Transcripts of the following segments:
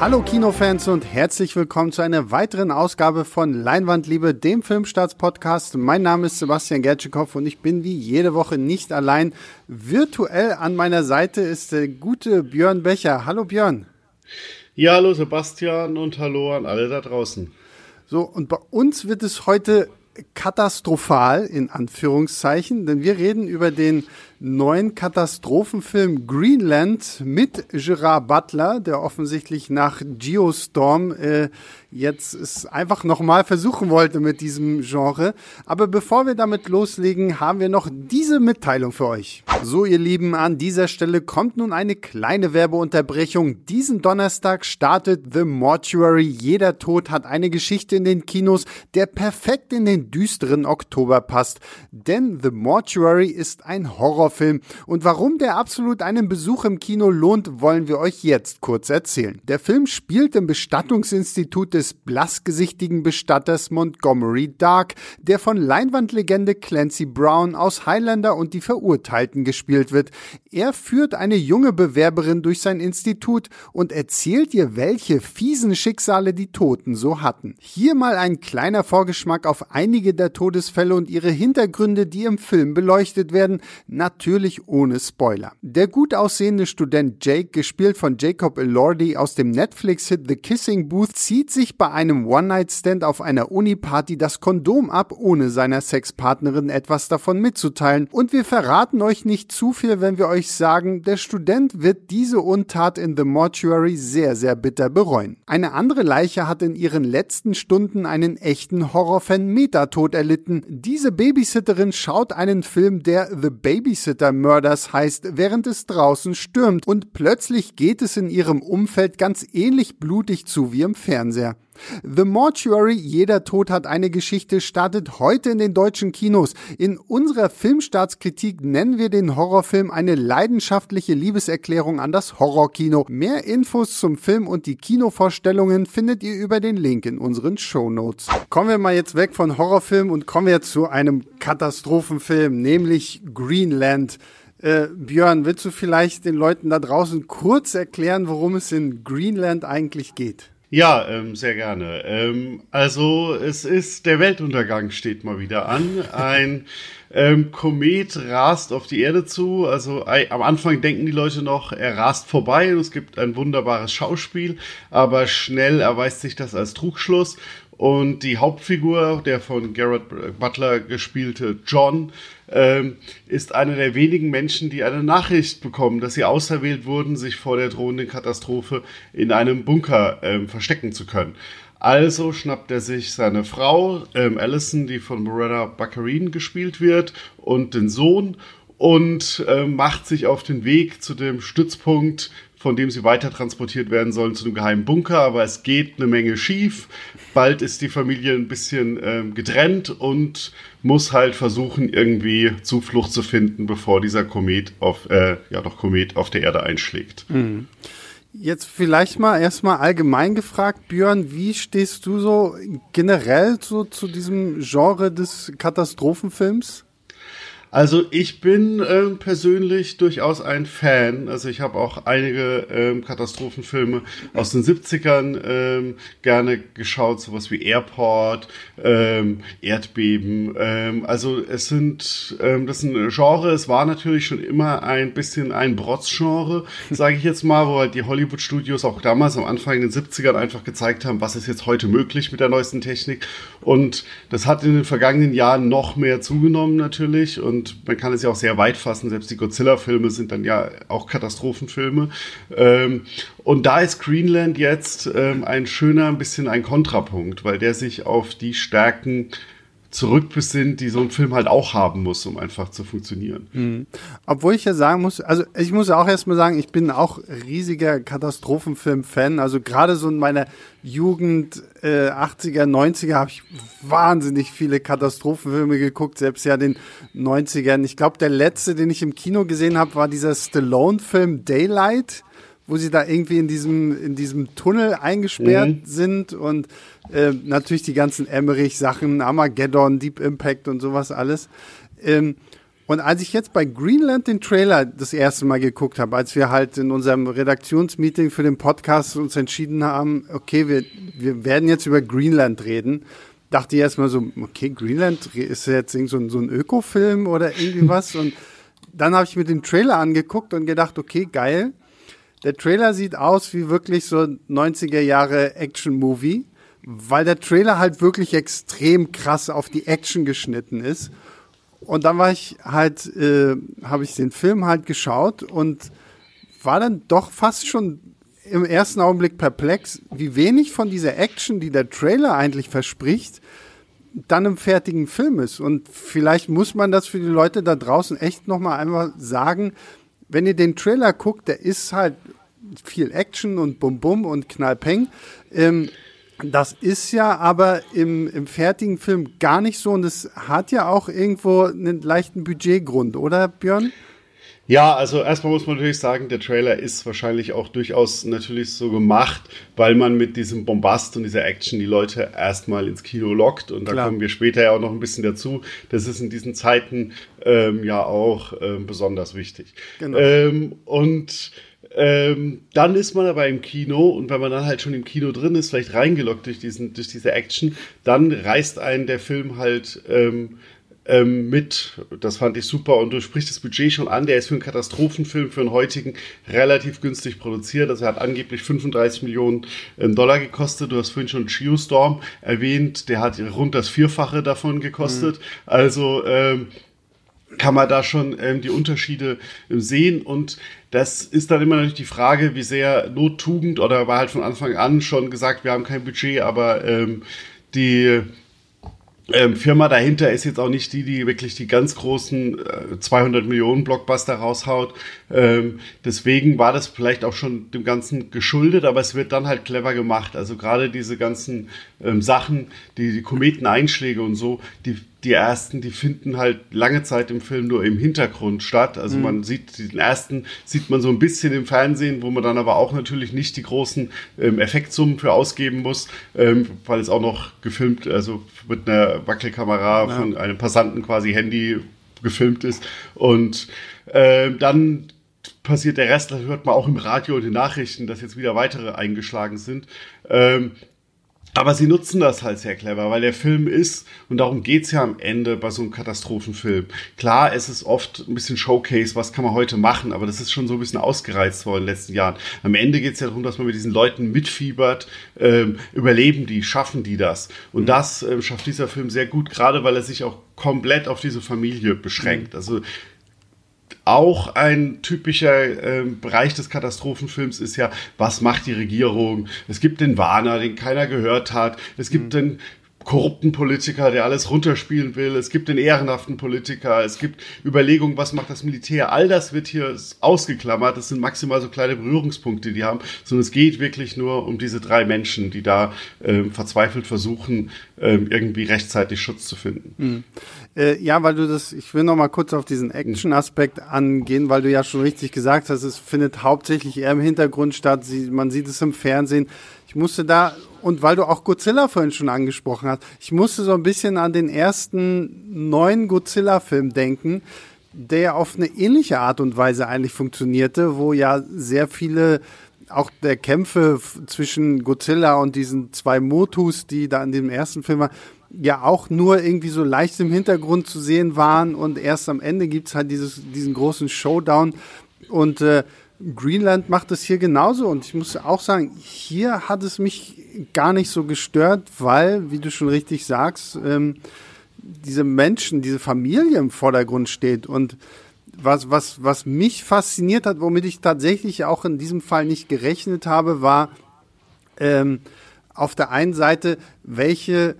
Hallo Kinofans und herzlich willkommen zu einer weiteren Ausgabe von Leinwandliebe, dem Filmstarts-Podcast. Mein Name ist Sebastian Gertschikow und ich bin wie jede Woche nicht allein. Virtuell an meiner Seite ist der gute Björn Becher. Hallo Björn. Ja, hallo Sebastian und hallo an alle da draußen. So, und bei uns wird es heute katastrophal in Anführungszeichen, denn wir reden über den neuen Katastrophenfilm Greenland mit Gerard Butler, der offensichtlich nach Geostorm äh, jetzt es einfach nochmal versuchen wollte mit diesem Genre. Aber bevor wir damit loslegen, haben wir noch diese Mitteilung für euch. So, ihr Lieben, an dieser Stelle kommt nun eine kleine Werbeunterbrechung. Diesen Donnerstag startet The Mortuary. Jeder Tod hat eine Geschichte in den Kinos, der perfekt in den düsteren Oktober passt. Denn The Mortuary ist ein Horror Horrorfilm. Und warum der absolut einen Besuch im Kino lohnt, wollen wir euch jetzt kurz erzählen. Der Film spielt im Bestattungsinstitut des blassgesichtigen Bestatters Montgomery Dark, der von Leinwandlegende Clancy Brown aus Highlander und die Verurteilten gespielt wird. Er führt eine junge Bewerberin durch sein Institut und erzählt ihr, welche fiesen Schicksale die Toten so hatten. Hier mal ein kleiner Vorgeschmack auf einige der Todesfälle und ihre Hintergründe, die im Film beleuchtet werden. Natürlich natürlich ohne Spoiler. Der gut aussehende Student Jake, gespielt von Jacob Elordi aus dem Netflix-Hit The Kissing Booth, zieht sich bei einem One-Night-Stand auf einer Uni-Party das Kondom ab, ohne seiner Sexpartnerin etwas davon mitzuteilen. Und wir verraten euch nicht zu viel, wenn wir euch sagen, der Student wird diese Untat in The Mortuary sehr, sehr bitter bereuen. Eine andere Leiche hat in ihren letzten Stunden einen echten Horrorfan Metatod erlitten. Diese Babysitterin schaut einen Film, der The Babysitter Babysitter Murders heißt, während es draußen stürmt und plötzlich geht es in ihrem Umfeld ganz ähnlich blutig zu wie im Fernseher. The Mortuary, jeder Tod hat eine Geschichte, startet heute in den deutschen Kinos. In unserer Filmstartskritik nennen wir den Horrorfilm eine leidenschaftliche Liebeserklärung an das Horrorkino. Mehr Infos zum Film und die Kinovorstellungen findet ihr über den Link in unseren Shownotes. Kommen wir mal jetzt weg von Horrorfilm und kommen wir zu einem Katastrophenfilm, nämlich Greenland. Äh, Björn, willst du vielleicht den Leuten da draußen kurz erklären, worum es in Greenland eigentlich geht? Ja, ähm, sehr gerne. Ähm, also es ist der Weltuntergang steht mal wieder an. Ein ähm, Komet rast auf die Erde zu. Also äh, am Anfang denken die Leute noch, er rast vorbei und es gibt ein wunderbares Schauspiel, aber schnell erweist sich das als Trugschluss. Und die Hauptfigur, der von Garrett Butler gespielte John, ähm, ist einer der wenigen Menschen, die eine Nachricht bekommen, dass sie auserwählt wurden, sich vor der drohenden Katastrophe in einem Bunker ähm, verstecken zu können. Also schnappt er sich seine Frau, ähm, Allison, die von Morena Baccarin gespielt wird, und den Sohn und äh, macht sich auf den Weg zu dem Stützpunkt, von dem sie weiter transportiert werden sollen, zu einem geheimen Bunker. Aber es geht eine Menge schief. Bald ist die Familie ein bisschen ähm, getrennt und muss halt versuchen, irgendwie Zuflucht zu finden, bevor dieser Komet auf, äh, ja doch Komet auf der Erde einschlägt. Mhm. Jetzt vielleicht mal erstmal allgemein gefragt, Björn, wie stehst du so generell so zu diesem Genre des Katastrophenfilms? Also ich bin ähm, persönlich durchaus ein Fan. Also ich habe auch einige ähm, Katastrophenfilme aus den 70ern ähm, gerne geschaut, sowas wie Airport, ähm, Erdbeben. Ähm, also es sind, ähm, das ist ein Genre, es war natürlich schon immer ein bisschen ein Brotz-Genre, sage ich jetzt mal, wo halt die Hollywood-Studios auch damals am Anfang in den 70ern einfach gezeigt haben, was ist jetzt heute möglich mit der neuesten Technik. Und das hat in den vergangenen Jahren noch mehr zugenommen natürlich und und man kann es ja auch sehr weit fassen. Selbst die Godzilla-Filme sind dann ja auch Katastrophenfilme. Ähm, und da ist Greenland jetzt ähm, ein schöner, ein bisschen ein Kontrapunkt, weil der sich auf die Stärken zurückbesinnt, die so ein Film halt auch haben muss, um einfach zu funktionieren. Mhm. Obwohl ich ja sagen muss, also ich muss auch erstmal sagen, ich bin auch riesiger Katastrophenfilm-Fan. Also gerade so in meiner Jugend, äh, 80er, 90er habe ich wahnsinnig viele Katastrophenfilme geguckt, selbst ja den 90ern. Ich glaube, der letzte, den ich im Kino gesehen habe, war dieser Stallone-Film Daylight wo sie da irgendwie in diesem, in diesem Tunnel eingesperrt mhm. sind und äh, natürlich die ganzen Emmerich-Sachen, Armageddon, Deep Impact und sowas alles. Ähm, Und als ich jetzt bei Greenland den Trailer das erste Mal geguckt habe, als wir halt in unserem Redaktionsmeeting für den Podcast uns entschieden haben, okay, wir, wir werden jetzt über Greenland reden, dachte ich erstmal so, okay, Greenland ist jetzt so ein, so ein Ökofilm oder irgendwie was. Und dann habe ich mir den Trailer angeguckt und gedacht, okay, geil. Der Trailer sieht aus wie wirklich so 90er Jahre Action-Movie, weil der Trailer halt wirklich extrem krass auf die Action geschnitten ist. Und dann war ich halt, äh, habe ich den Film halt geschaut und war dann doch fast schon im ersten Augenblick perplex, wie wenig von dieser Action, die der Trailer eigentlich verspricht, dann im fertigen Film ist. Und vielleicht muss man das für die Leute da draußen echt nochmal einmal sagen, wenn ihr den Trailer guckt, der ist halt viel Action und Bum Bum und Knallpeng. Ähm, das ist ja aber im, im fertigen Film gar nicht so und es hat ja auch irgendwo einen leichten Budgetgrund, oder Björn? Ja, also erstmal muss man natürlich sagen, der Trailer ist wahrscheinlich auch durchaus natürlich so gemacht, weil man mit diesem Bombast und dieser Action die Leute erstmal ins Kino lockt. Und da Klar. kommen wir später ja auch noch ein bisschen dazu. Das ist in diesen Zeiten ähm, ja auch ähm, besonders wichtig. Genau. Ähm, und ähm, dann ist man aber im Kino und wenn man dann halt schon im Kino drin ist, vielleicht reingelockt durch, diesen, durch diese Action, dann reißt einen der Film halt ähm, ähm, mit. Das fand ich super und du sprichst das Budget schon an. Der ist für einen Katastrophenfilm, für einen heutigen relativ günstig produziert. Also er hat angeblich 35 Millionen ähm, Dollar gekostet. Du hast vorhin schon Geostorm erwähnt. Der hat rund das Vierfache davon gekostet. Mhm. Also ähm, kann man da schon ähm, die Unterschiede ähm, sehen und das ist dann immer natürlich die Frage, wie sehr Nottugend oder war halt von Anfang an schon gesagt, wir haben kein Budget, aber ähm, die ähm, Firma dahinter ist jetzt auch nicht die, die wirklich die ganz großen äh, 200 Millionen Blockbuster raushaut. Ähm, deswegen war das vielleicht auch schon dem Ganzen geschuldet, aber es wird dann halt clever gemacht. Also gerade diese ganzen ähm, Sachen, die, die Kometeneinschläge und so, die die ersten, die finden halt lange Zeit im Film nur im Hintergrund statt. Also mhm. man sieht den ersten, sieht man so ein bisschen im Fernsehen, wo man dann aber auch natürlich nicht die großen ähm, Effektsummen für ausgeben muss, ähm, weil es auch noch gefilmt, also mit einer Wackelkamera ja. von einem Passanten quasi Handy gefilmt ist. Und äh, dann passiert der Rest, das hört man auch im Radio und den Nachrichten, dass jetzt wieder weitere eingeschlagen sind. Ähm, aber sie nutzen das halt sehr clever, weil der Film ist, und darum geht's ja am Ende bei so einem Katastrophenfilm. Klar, es ist oft ein bisschen Showcase, was kann man heute machen, aber das ist schon so ein bisschen ausgereizt worden in den letzten Jahren. Am Ende geht's ja darum, dass man mit diesen Leuten mitfiebert, ähm, überleben die, schaffen die das. Und mhm. das ähm, schafft dieser Film sehr gut, gerade weil er sich auch komplett auf diese Familie beschränkt. Mhm. Also auch ein typischer äh, Bereich des Katastrophenfilms ist ja, was macht die Regierung? Es gibt den Warner, den keiner gehört hat. Es gibt mhm. den korrupten Politiker, der alles runterspielen will. Es gibt den ehrenhaften Politiker. Es gibt Überlegungen, was macht das Militär. All das wird hier ausgeklammert. Das sind maximal so kleine Berührungspunkte, die haben. Sondern es geht wirklich nur um diese drei Menschen, die da ähm, verzweifelt versuchen, ähm, irgendwie rechtzeitig Schutz zu finden. Mhm. Äh, ja, weil du das, ich will noch mal kurz auf diesen Action-Aspekt angehen, weil du ja schon richtig gesagt hast, es findet hauptsächlich eher im Hintergrund statt. Sie, man sieht es im Fernsehen. Ich musste da, und weil du auch Godzilla vorhin schon angesprochen hast, ich musste so ein bisschen an den ersten neuen Godzilla-Film denken, der auf eine ähnliche Art und Weise eigentlich funktionierte, wo ja sehr viele auch der Kämpfe zwischen Godzilla und diesen zwei Motus, die da in dem ersten Film waren, ja auch nur irgendwie so leicht im Hintergrund zu sehen waren. Und erst am Ende gibt's halt dieses, diesen großen Showdown. Und äh, Greenland macht es hier genauso. Und ich muss auch sagen, hier hat es mich gar nicht so gestört, weil, wie du schon richtig sagst, ähm, diese Menschen, diese Familie im Vordergrund steht. Und was, was, was mich fasziniert hat, womit ich tatsächlich auch in diesem Fall nicht gerechnet habe, war ähm, auf der einen Seite, welche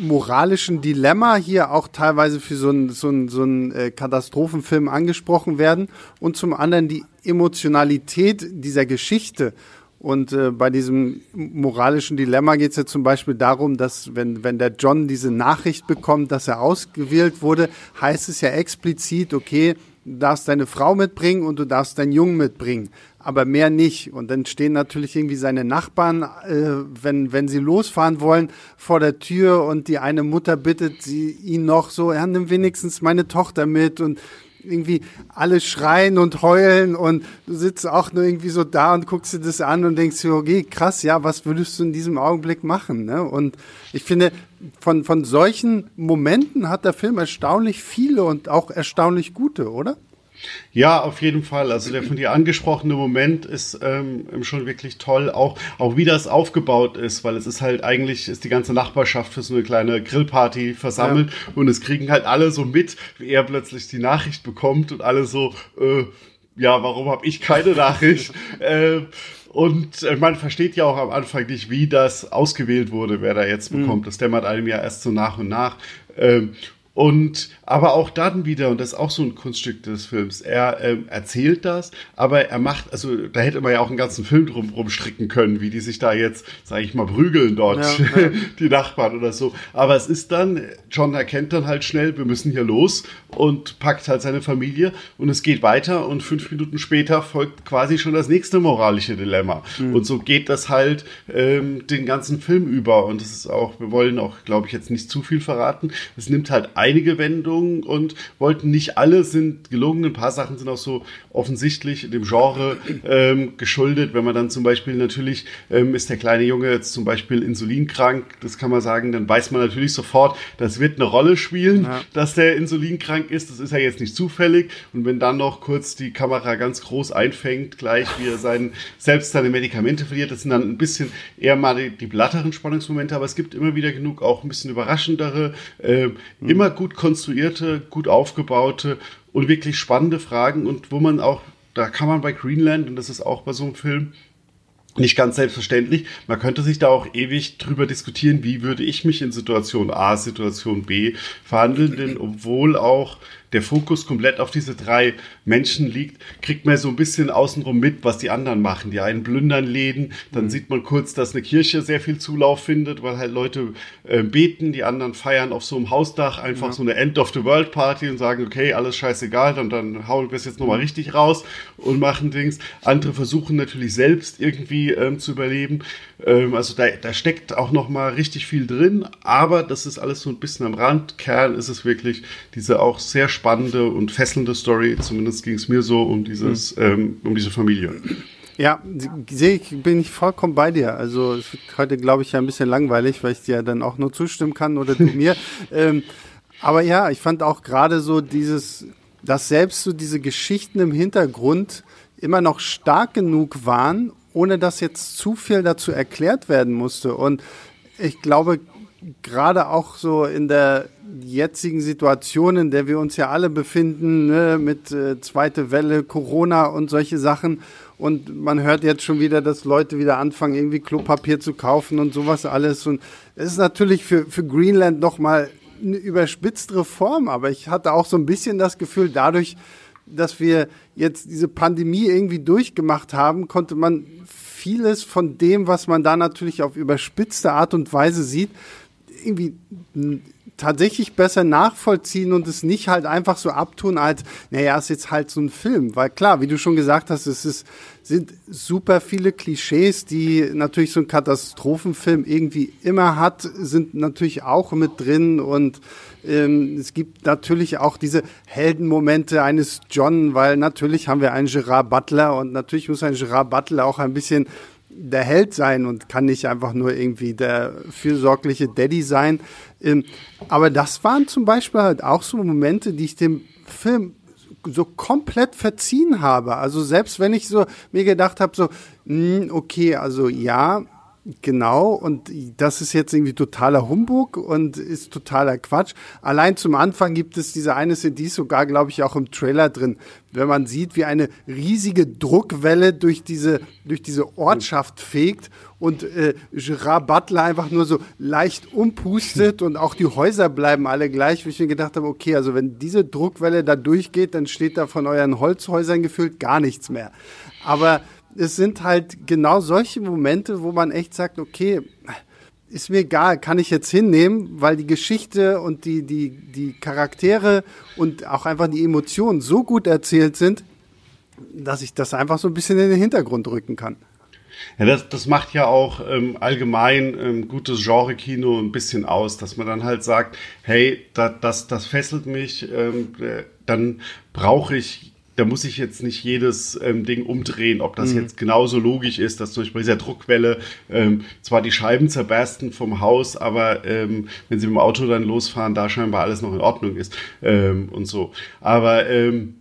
moralischen Dilemma hier auch teilweise für so einen so so einen äh, Katastrophenfilm angesprochen werden und zum anderen die Emotionalität dieser Geschichte. Und äh, bei diesem moralischen Dilemma geht es ja zum Beispiel darum, dass wenn, wenn der John diese Nachricht bekommt, dass er ausgewählt wurde, heißt es ja explizit, okay, du darfst deine Frau mitbringen und du darfst deinen Jungen mitbringen. Aber mehr nicht. Und dann stehen natürlich irgendwie seine Nachbarn, äh, wenn, wenn sie losfahren wollen, vor der Tür und die eine Mutter bittet sie ihn noch so, ja, nimm wenigstens meine Tochter mit und irgendwie alle schreien und heulen und du sitzt auch nur irgendwie so da und guckst dir das an und denkst dir, okay, krass, ja, was würdest du in diesem Augenblick machen? Ne? Und ich finde, von, von solchen Momenten hat der Film erstaunlich viele und auch erstaunlich gute, oder? Ja, auf jeden Fall. Also der von dir angesprochene Moment ist ähm, schon wirklich toll, auch, auch wie das aufgebaut ist, weil es ist halt eigentlich, ist die ganze Nachbarschaft für so eine kleine Grillparty versammelt ja. und es kriegen halt alle so mit, wie er plötzlich die Nachricht bekommt und alle so, äh, ja, warum habe ich keine Nachricht? äh, und man versteht ja auch am Anfang nicht, wie das ausgewählt wurde, wer da jetzt mhm. bekommt. Mhm. Das dämmert einem ja erst so nach und nach. Ähm, und aber auch dann wieder, und das ist auch so ein Kunststück des Films, er ähm, erzählt das, aber er macht, also da hätte man ja auch einen ganzen Film drum rumstricken können, wie die sich da jetzt, sage ich mal, prügeln dort, ja, ja. die Nachbarn oder so. Aber es ist dann, John erkennt dann halt schnell, wir müssen hier los und packt halt seine Familie und es geht weiter und fünf Minuten später folgt quasi schon das nächste moralische Dilemma. Mhm. Und so geht das halt ähm, den ganzen Film über und es ist auch, wir wollen auch, glaube ich, jetzt nicht zu viel verraten. Es nimmt halt einige Wendungen und wollten nicht alle sind gelungen. Ein paar Sachen sind auch so offensichtlich dem Genre ähm, geschuldet. Wenn man dann zum Beispiel natürlich ähm, ist der kleine Junge jetzt zum Beispiel insulinkrank, das kann man sagen, dann weiß man natürlich sofort, das wird eine Rolle spielen, ja. dass der insulinkrank ist. Das ist ja jetzt nicht zufällig. Und wenn dann noch kurz die Kamera ganz groß einfängt, gleich wie er sein, selbst seine Medikamente verliert, das sind dann ein bisschen eher mal die, die blatteren Spannungsmomente, aber es gibt immer wieder genug auch ein bisschen überraschendere, äh, mhm. immer gut konstruierte, gut aufgebaute und wirklich spannende Fragen und wo man auch, da kann man bei Greenland, und das ist auch bei so einem Film, nicht ganz selbstverständlich. Man könnte sich da auch ewig drüber diskutieren, wie würde ich mich in Situation A, Situation B verhandeln, denn obwohl auch der Fokus komplett auf diese drei Menschen liegt, kriegt man so ein bisschen außenrum mit, was die anderen machen. Die einen plündern Läden, dann mhm. sieht man kurz, dass eine Kirche sehr viel Zulauf findet, weil halt Leute äh, beten, die anderen feiern auf so einem Hausdach einfach ja. so eine End of the World Party und sagen, okay, alles scheißegal, dann, dann hauen wir es jetzt nochmal mhm. richtig raus und machen Dings. Andere versuchen natürlich selbst irgendwie ähm, zu überleben. Ähm, also da, da steckt auch nochmal richtig viel drin, aber das ist alles so ein bisschen am Rand. Kern ist es wirklich diese auch sehr spannende und fesselnde Story. Zumindest ging es mir so um dieses, mhm. ähm, um diese Familie. Ja, sehe ich, bin ich vollkommen bei dir. Also es wird heute, glaube ich, ja ein bisschen langweilig, weil ich dir dann auch nur zustimmen kann oder du mir. ähm, aber ja, ich fand auch gerade so dieses, dass selbst so diese Geschichten im Hintergrund immer noch stark genug waren, ohne dass jetzt zu viel dazu erklärt werden musste. Und ich glaube, gerade auch so in der jetzigen Situation, in der wir uns ja alle befinden, ne, mit äh, zweite Welle, Corona und solche Sachen. Und man hört jetzt schon wieder, dass Leute wieder anfangen, irgendwie Klopapier zu kaufen und sowas alles. Und es ist natürlich für, für Greenland nochmal eine überspitztere Form, aber ich hatte auch so ein bisschen das Gefühl, dadurch, dass wir jetzt diese Pandemie irgendwie durchgemacht haben, konnte man vieles von dem, was man da natürlich auf überspitzte Art und Weise sieht, irgendwie tatsächlich besser nachvollziehen und es nicht halt einfach so abtun als, naja, ist jetzt halt so ein Film. Weil klar, wie du schon gesagt hast, es ist, sind super viele Klischees, die natürlich so ein Katastrophenfilm irgendwie immer hat, sind natürlich auch mit drin und ähm, es gibt natürlich auch diese Heldenmomente eines John, weil natürlich haben wir einen Gerard Butler und natürlich muss ein Gerard Butler auch ein bisschen der Held sein und kann nicht einfach nur irgendwie der fürsorgliche Daddy sein. Ähm, aber das waren zum Beispiel halt auch so Momente, die ich dem Film so komplett verziehen habe. Also selbst wenn ich so mir gedacht habe, so, mh, hm, okay, also ja, Genau, und das ist jetzt irgendwie totaler Humbug und ist totaler Quatsch. Allein zum Anfang gibt es diese eine CD sogar, glaube ich, auch im Trailer drin, wenn man sieht, wie eine riesige Druckwelle durch diese, durch diese Ortschaft fegt und äh, Gerard Butler einfach nur so leicht umpustet und auch die Häuser bleiben alle gleich, wie ich mir gedacht habe, okay, also wenn diese Druckwelle da durchgeht, dann steht da von euren Holzhäusern gefühlt gar nichts mehr. Aber es sind halt genau solche Momente, wo man echt sagt, okay, ist mir egal, kann ich jetzt hinnehmen, weil die Geschichte und die, die, die Charaktere und auch einfach die Emotionen so gut erzählt sind, dass ich das einfach so ein bisschen in den Hintergrund rücken kann. Ja, das, das macht ja auch ähm, allgemein ähm, gutes Genre-Kino ein bisschen aus, dass man dann halt sagt, hey, da, das, das fesselt mich, ähm, äh, dann brauche ich, da muss ich jetzt nicht jedes ähm, Ding umdrehen, ob das mhm. jetzt genauso logisch ist, dass zum Beispiel dieser Druckwelle ähm, zwar die Scheiben zerbersten vom Haus, aber ähm, wenn sie mit dem Auto dann losfahren, da scheinbar alles noch in Ordnung ist ähm, und so. Aber ähm,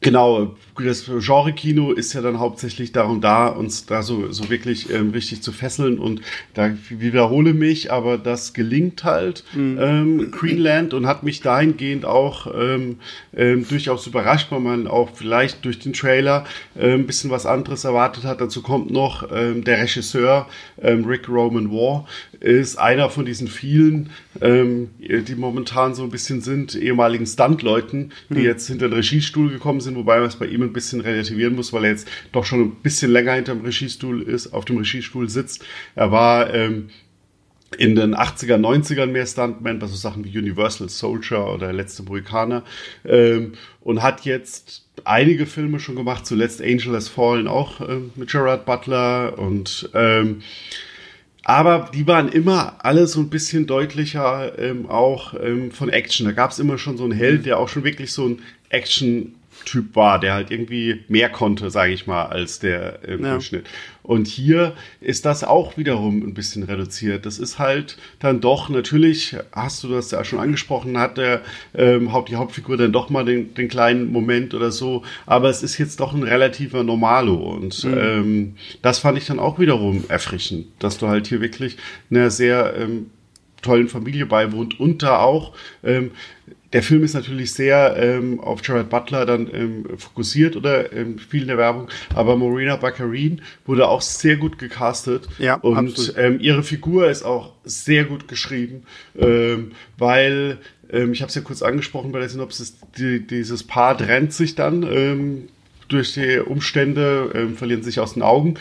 Genau, das Genre-Kino ist ja dann hauptsächlich darum da, uns da so, so wirklich ähm, richtig zu fesseln und da wiederhole mich, aber das gelingt halt mhm. ähm, Greenland und hat mich dahingehend auch ähm, ähm, durchaus überrascht, weil man auch vielleicht durch den Trailer äh, ein bisschen was anderes erwartet hat. Dazu kommt noch ähm, der Regisseur ähm, Rick Roman War ist einer von diesen vielen, die momentan so ein bisschen sind, ehemaligen Stuntleuten, die mhm. jetzt hinter den Regiestuhl gekommen sind, wobei man es bei ihm ein bisschen relativieren muss, weil er jetzt doch schon ein bisschen länger hinter dem Regiestuhl ist, auf dem Regiestuhl sitzt. Er war ähm, in den 80er, 90ern mehr Stuntman, bei so Sachen wie Universal Soldier oder Letzte Mohikaner ähm, und hat jetzt einige Filme schon gemacht, zuletzt Angel Has Fallen auch ähm, mit Gerard Butler und ähm, aber die waren immer alle so ein bisschen deutlicher ähm, auch ähm, von Action. Da gab es immer schon so einen Held, der auch schon wirklich so ein Action Typ war, der halt irgendwie mehr konnte, sage ich mal, als der im ja. Durchschnitt. Und hier ist das auch wiederum ein bisschen reduziert. Das ist halt dann doch, natürlich hast du das ja schon angesprochen, hat der ähm, Haupt, die Hauptfigur dann doch mal den, den kleinen Moment oder so, aber es ist jetzt doch ein relativer Normalo und mhm. ähm, das fand ich dann auch wiederum erfrischend, dass du halt hier wirklich eine sehr ähm, tollen Familie beiwohnt und da auch ähm, der Film ist natürlich sehr ähm, auf Gerard Butler dann ähm, fokussiert oder ähm, viel in der Werbung, aber Marina Baccarin wurde auch sehr gut gecastet. Ja, und ähm, ihre Figur ist auch sehr gut geschrieben, ähm, weil ähm, ich habe es ja kurz angesprochen bei der Synopsis, die, dieses Paar trennt sich dann ähm, durch die Umstände, ähm, verlieren sich aus den Augen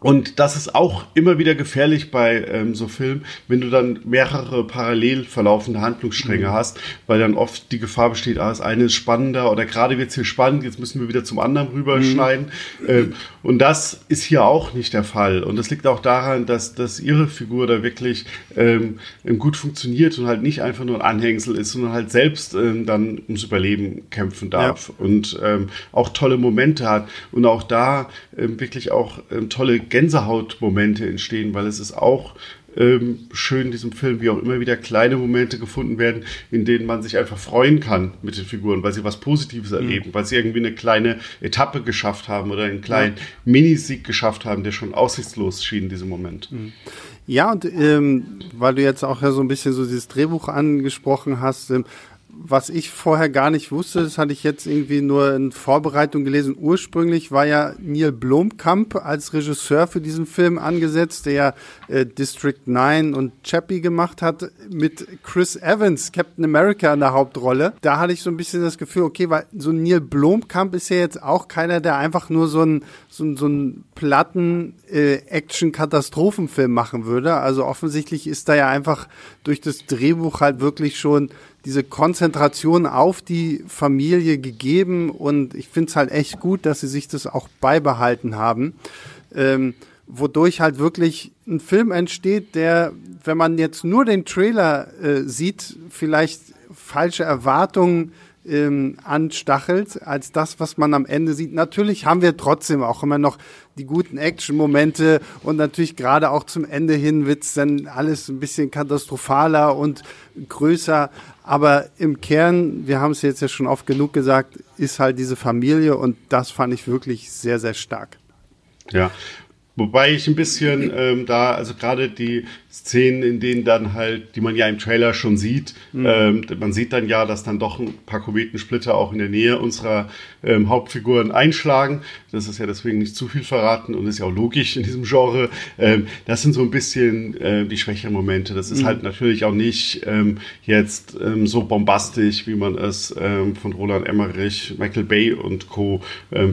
und das ist auch immer wieder gefährlich bei ähm, so Filmen, wenn du dann mehrere parallel verlaufende Handlungsstränge mhm. hast, weil dann oft die Gefahr besteht, ah, das eine ist spannender oder gerade wird's hier spannend, jetzt müssen wir wieder zum anderen rüberschneiden. Mhm. Ähm, und das ist hier auch nicht der Fall. Und das liegt auch daran, dass, dass ihre Figur da wirklich ähm, gut funktioniert und halt nicht einfach nur ein Anhängsel ist, sondern halt selbst ähm, dann ums Überleben kämpfen darf ja. und ähm, auch tolle Momente hat und auch da ähm, wirklich auch ähm, tolle Gänsehautmomente entstehen, weil es ist auch ähm, schön in diesem Film, wie auch immer wieder kleine Momente gefunden werden, in denen man sich einfach freuen kann mit den Figuren, weil sie was Positives erleben, mhm. weil sie irgendwie eine kleine Etappe geschafft haben oder einen kleinen ja. Minisieg geschafft haben, der schon aussichtslos schien in diesem Moment. Mhm. Ja, und ähm, weil du jetzt auch ja so ein bisschen so dieses Drehbuch angesprochen hast, ähm, was ich vorher gar nicht wusste, das hatte ich jetzt irgendwie nur in Vorbereitung gelesen. Ursprünglich war ja Neil Blomkamp als Regisseur für diesen Film angesetzt, der äh, District 9 und Chappie gemacht hat, mit Chris Evans, Captain America in der Hauptrolle. Da hatte ich so ein bisschen das Gefühl, okay, weil so Neil Blomkamp ist ja jetzt auch keiner, der einfach nur so ein so, so einen platten äh, Action-Katastrophenfilm machen würde. Also offensichtlich ist da ja einfach durch das Drehbuch halt wirklich schon diese Konzentration auf die Familie gegeben und ich finde es halt echt gut, dass sie sich das auch beibehalten haben. Ähm, wodurch halt wirklich ein Film entsteht, der, wenn man jetzt nur den Trailer äh, sieht, vielleicht falsche Erwartungen ähm, anstachelt, als das, was man am Ende sieht. Natürlich haben wir trotzdem auch immer noch die guten Action-Momente und natürlich gerade auch zum Ende hin wird's dann alles ein bisschen katastrophaler und größer. Aber im Kern, wir haben es jetzt ja schon oft genug gesagt, ist halt diese Familie und das fand ich wirklich sehr, sehr stark. Ja, Wobei ich ein bisschen ähm, da, also gerade die Szenen, in denen dann halt, die man ja im Trailer schon sieht, mhm. ähm, man sieht dann ja, dass dann doch ein paar Kometensplitter auch in der Nähe unserer ähm, Hauptfiguren einschlagen. Das ist ja deswegen nicht zu viel verraten und ist ja auch logisch in diesem Genre. Ähm, das sind so ein bisschen äh, die schwächeren Momente. Das ist mhm. halt natürlich auch nicht ähm, jetzt ähm, so bombastisch, wie man es von Roland Emmerich, Michael Bay und Co.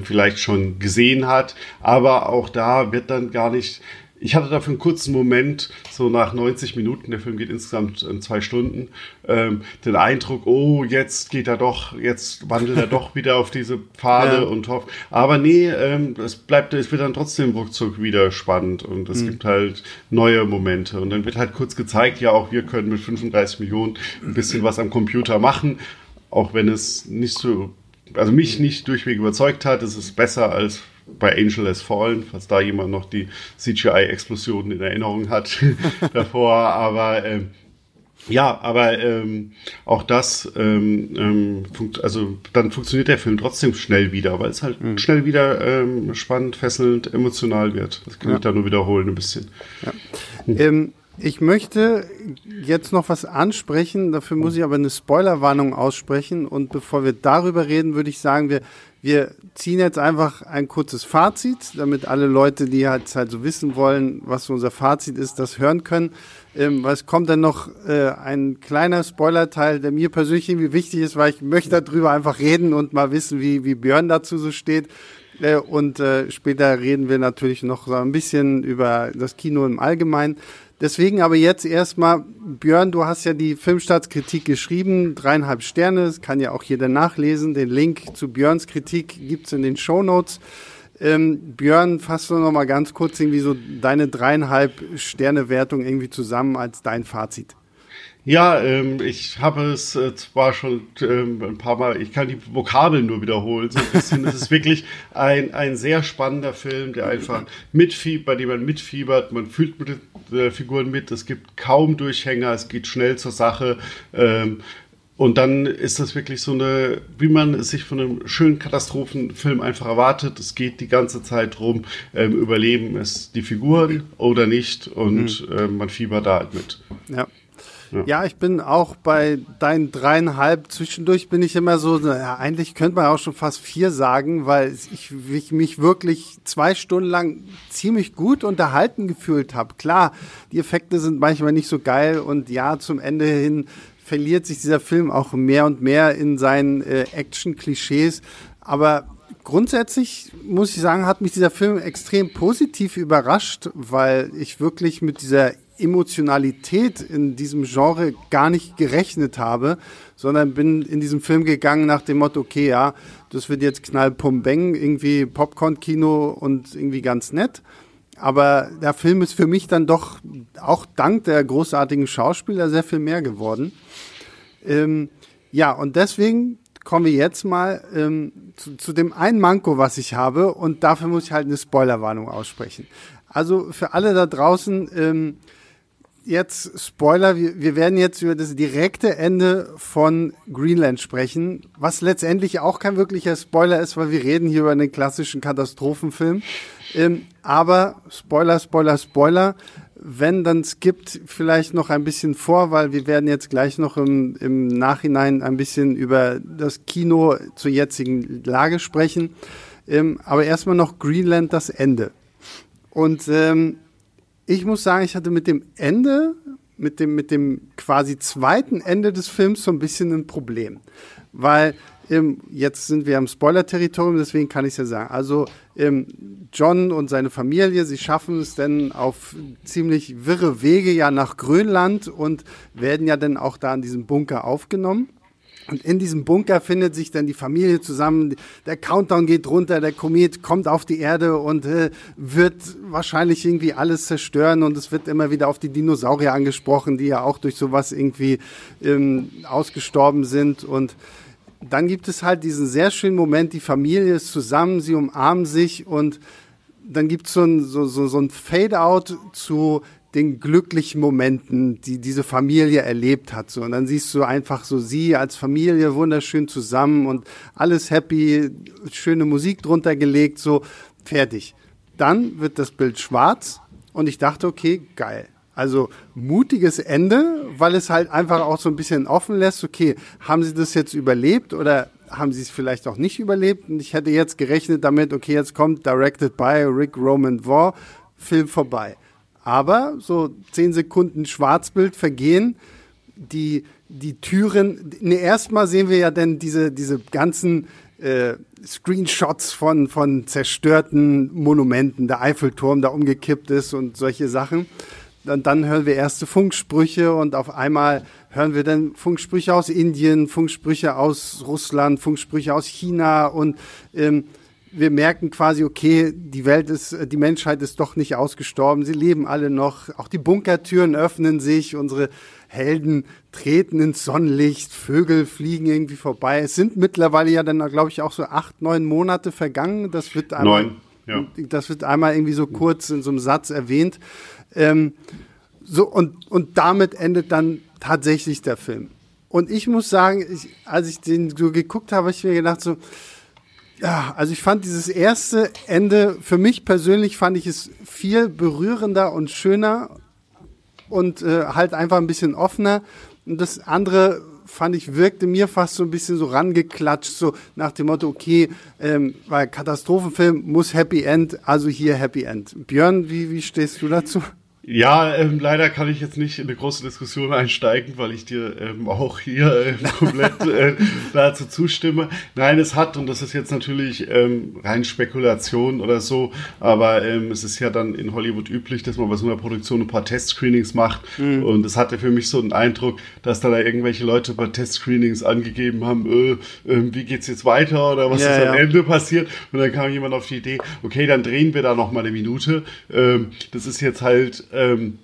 Vielleicht schon gesehen hat. Aber auch da wird dann gar nicht ich hatte dafür einen kurzen Moment, so nach 90 Minuten, der Film geht insgesamt in zwei Stunden, ähm, den Eindruck, oh, jetzt geht er doch, jetzt wandelt er doch wieder auf diese Pfade ja. und hofft. Aber nee, ähm, es bleibt, es wird dann trotzdem ruckzuck wieder spannend und es mhm. gibt halt neue Momente. Und dann wird halt kurz gezeigt, ja, auch wir können mit 35 Millionen ein bisschen was am Computer machen, auch wenn es nicht so, also mich nicht durchweg überzeugt hat, es ist besser als bei Angel Has Fallen, falls da jemand noch die CGI-Explosionen in Erinnerung hat davor. Aber ähm, ja, aber ähm, auch das, ähm, ähm, also dann funktioniert der Film trotzdem schnell wieder, weil es halt mhm. schnell wieder ähm, spannend, fesselnd, emotional wird. Das kann ja. ich da nur wiederholen ein bisschen. Ja. Hm. Ich möchte jetzt noch was ansprechen, dafür muss ich aber eine Spoilerwarnung aussprechen und bevor wir darüber reden, würde ich sagen, wir, wir ziehen jetzt einfach ein kurzes Fazit, damit alle Leute, die halt, halt so wissen wollen, was unser Fazit ist, das hören können. Ähm, was kommt dann noch äh, ein kleiner Spoilerteil, der mir persönlich irgendwie wichtig ist, weil ich möchte darüber einfach reden und mal wissen, wie, wie Björn dazu so steht. Äh, und äh, später reden wir natürlich noch so ein bisschen über das Kino im Allgemeinen. Deswegen aber jetzt erstmal, Björn, du hast ja die Filmstartskritik geschrieben, dreieinhalb Sterne, das kann ja auch jeder nachlesen. Den Link zu Björns Kritik gibt's in den Show Notes. Ähm, Björn, fass doch noch mal ganz kurz irgendwie so deine dreieinhalb Sterne Wertung irgendwie zusammen als dein Fazit. Ja, ähm, ich habe es äh, zwar schon ähm, ein paar Mal, ich kann die Vokabeln nur wiederholen, so ein bisschen. es ist wirklich ein, ein sehr spannender Film, der einfach mitfiebert, bei dem man mitfiebert, man fühlt mit den äh, Figuren mit, es gibt kaum Durchhänger, es geht schnell zur Sache. Ähm, und dann ist das wirklich so eine, wie man es sich von einem schönen Katastrophenfilm einfach erwartet. Es geht die ganze Zeit drum, ähm, überleben es die Figuren oder nicht und mhm. äh, man fiebert da halt mit. Ja. Ja. ich bin auch bei deinen dreieinhalb. Zwischendurch bin ich immer so, ja, eigentlich könnte man auch schon fast vier sagen, weil ich, ich mich wirklich zwei Stunden lang ziemlich gut unterhalten gefühlt habe. Klar, die Effekte sind manchmal nicht so geil und ja, zum Ende hin verliert sich dieser Film auch mehr und mehr in seinen äh, Action-Klischees. Aber grundsätzlich muss ich sagen, hat mich dieser Film extrem positiv überrascht, weil ich wirklich mit dieser Emotionalität in diesem Genre gar nicht gerechnet habe, sondern bin in diesem Film gegangen nach dem Motto, okay, ja, das wird jetzt knall pum bang, irgendwie Popcorn-Kino und irgendwie ganz nett. Aber der Film ist für mich dann doch auch dank der großartigen Schauspieler sehr viel mehr geworden. Ähm, ja, und deswegen kommen wir jetzt mal ähm, zu, zu dem einen Manko, was ich habe. Und dafür muss ich halt eine Spoilerwarnung aussprechen. Also für alle da draußen, ähm, jetzt Spoiler, wir, wir werden jetzt über das direkte Ende von Greenland sprechen, was letztendlich auch kein wirklicher Spoiler ist, weil wir reden hier über einen klassischen Katastrophenfilm. Ähm, aber Spoiler, Spoiler, Spoiler. Wenn, dann skippt vielleicht noch ein bisschen vor, weil wir werden jetzt gleich noch im, im Nachhinein ein bisschen über das Kino zur jetzigen Lage sprechen. Ähm, aber erstmal noch Greenland das Ende. Und ähm, ich muss sagen, ich hatte mit dem Ende, mit dem, mit dem quasi zweiten Ende des Films so ein bisschen ein Problem. Weil ähm, jetzt sind wir am Spoiler-Territorium, deswegen kann ich es ja sagen. Also ähm, John und seine Familie, sie schaffen es dann auf ziemlich wirre Wege ja nach Grönland und werden ja dann auch da in diesem Bunker aufgenommen. Und in diesem Bunker findet sich dann die Familie zusammen. Der Countdown geht runter, der Komet kommt auf die Erde und äh, wird wahrscheinlich irgendwie alles zerstören. Und es wird immer wieder auf die Dinosaurier angesprochen, die ja auch durch sowas irgendwie ähm, ausgestorben sind. Und dann gibt es halt diesen sehr schönen Moment, die Familie ist zusammen, sie umarmen sich und dann gibt so es so, so, so ein Fade-out zu den glücklichen Momenten, die diese Familie erlebt hat. So. Und dann siehst du einfach so sie als Familie wunderschön zusammen und alles happy, schöne Musik drunter gelegt, so fertig. Dann wird das Bild schwarz und ich dachte, okay, geil. Also mutiges Ende, weil es halt einfach auch so ein bisschen offen lässt, okay, haben sie das jetzt überlebt oder haben sie es vielleicht auch nicht überlebt? Und ich hätte jetzt gerechnet damit, okay, jetzt kommt Directed by Rick Roman War, Film vorbei. Aber so zehn Sekunden Schwarzbild vergehen die, die Türen, ne, erstmal sehen wir ja dann diese, diese ganzen äh, Screenshots von, von zerstörten Monumenten, der Eiffelturm, der umgekippt ist und solche Sachen. Und dann hören wir erste Funksprüche und auf einmal hören wir dann Funksprüche aus Indien, Funksprüche aus Russland, Funksprüche aus China und ähm, wir merken quasi, okay, die Welt ist, die Menschheit ist doch nicht ausgestorben, sie leben alle noch, auch die Bunkertüren öffnen sich, unsere Helden treten ins Sonnenlicht, Vögel fliegen irgendwie vorbei. Es sind mittlerweile ja dann, glaube ich, auch so acht, neun Monate vergangen. Das wird einmal, neun, ja. das wird einmal irgendwie so kurz in so einem Satz erwähnt. Ähm, so, und, und damit endet dann tatsächlich der Film. Und ich muss sagen, ich, als ich den so geguckt habe, habe ich mir gedacht so, ja, also ich fand dieses erste Ende, für mich persönlich fand ich es viel berührender und schöner und äh, halt einfach ein bisschen offener. Und das andere fand ich, wirkte mir fast so ein bisschen so rangeklatscht, so nach dem Motto, okay, ähm, weil Katastrophenfilm muss Happy End, also hier Happy End. Björn, wie, wie stehst du dazu? Ja, ähm, leider kann ich jetzt nicht in eine große Diskussion einsteigen, weil ich dir ähm, auch hier ähm, komplett äh, dazu zustimme. Nein, es hat, und das ist jetzt natürlich ähm, rein Spekulation oder so, aber ähm, es ist ja dann in Hollywood üblich, dass man bei so einer Produktion ein paar Testscreenings macht. Mhm. Und es hatte für mich so einen Eindruck, dass da, da irgendwelche Leute bei Testscreenings angegeben haben, äh, äh, wie geht's jetzt weiter oder was ja, ist am ja. Ende passiert. Und dann kam jemand auf die Idee, okay, dann drehen wir da noch mal eine Minute. Ähm, das ist jetzt halt ähm,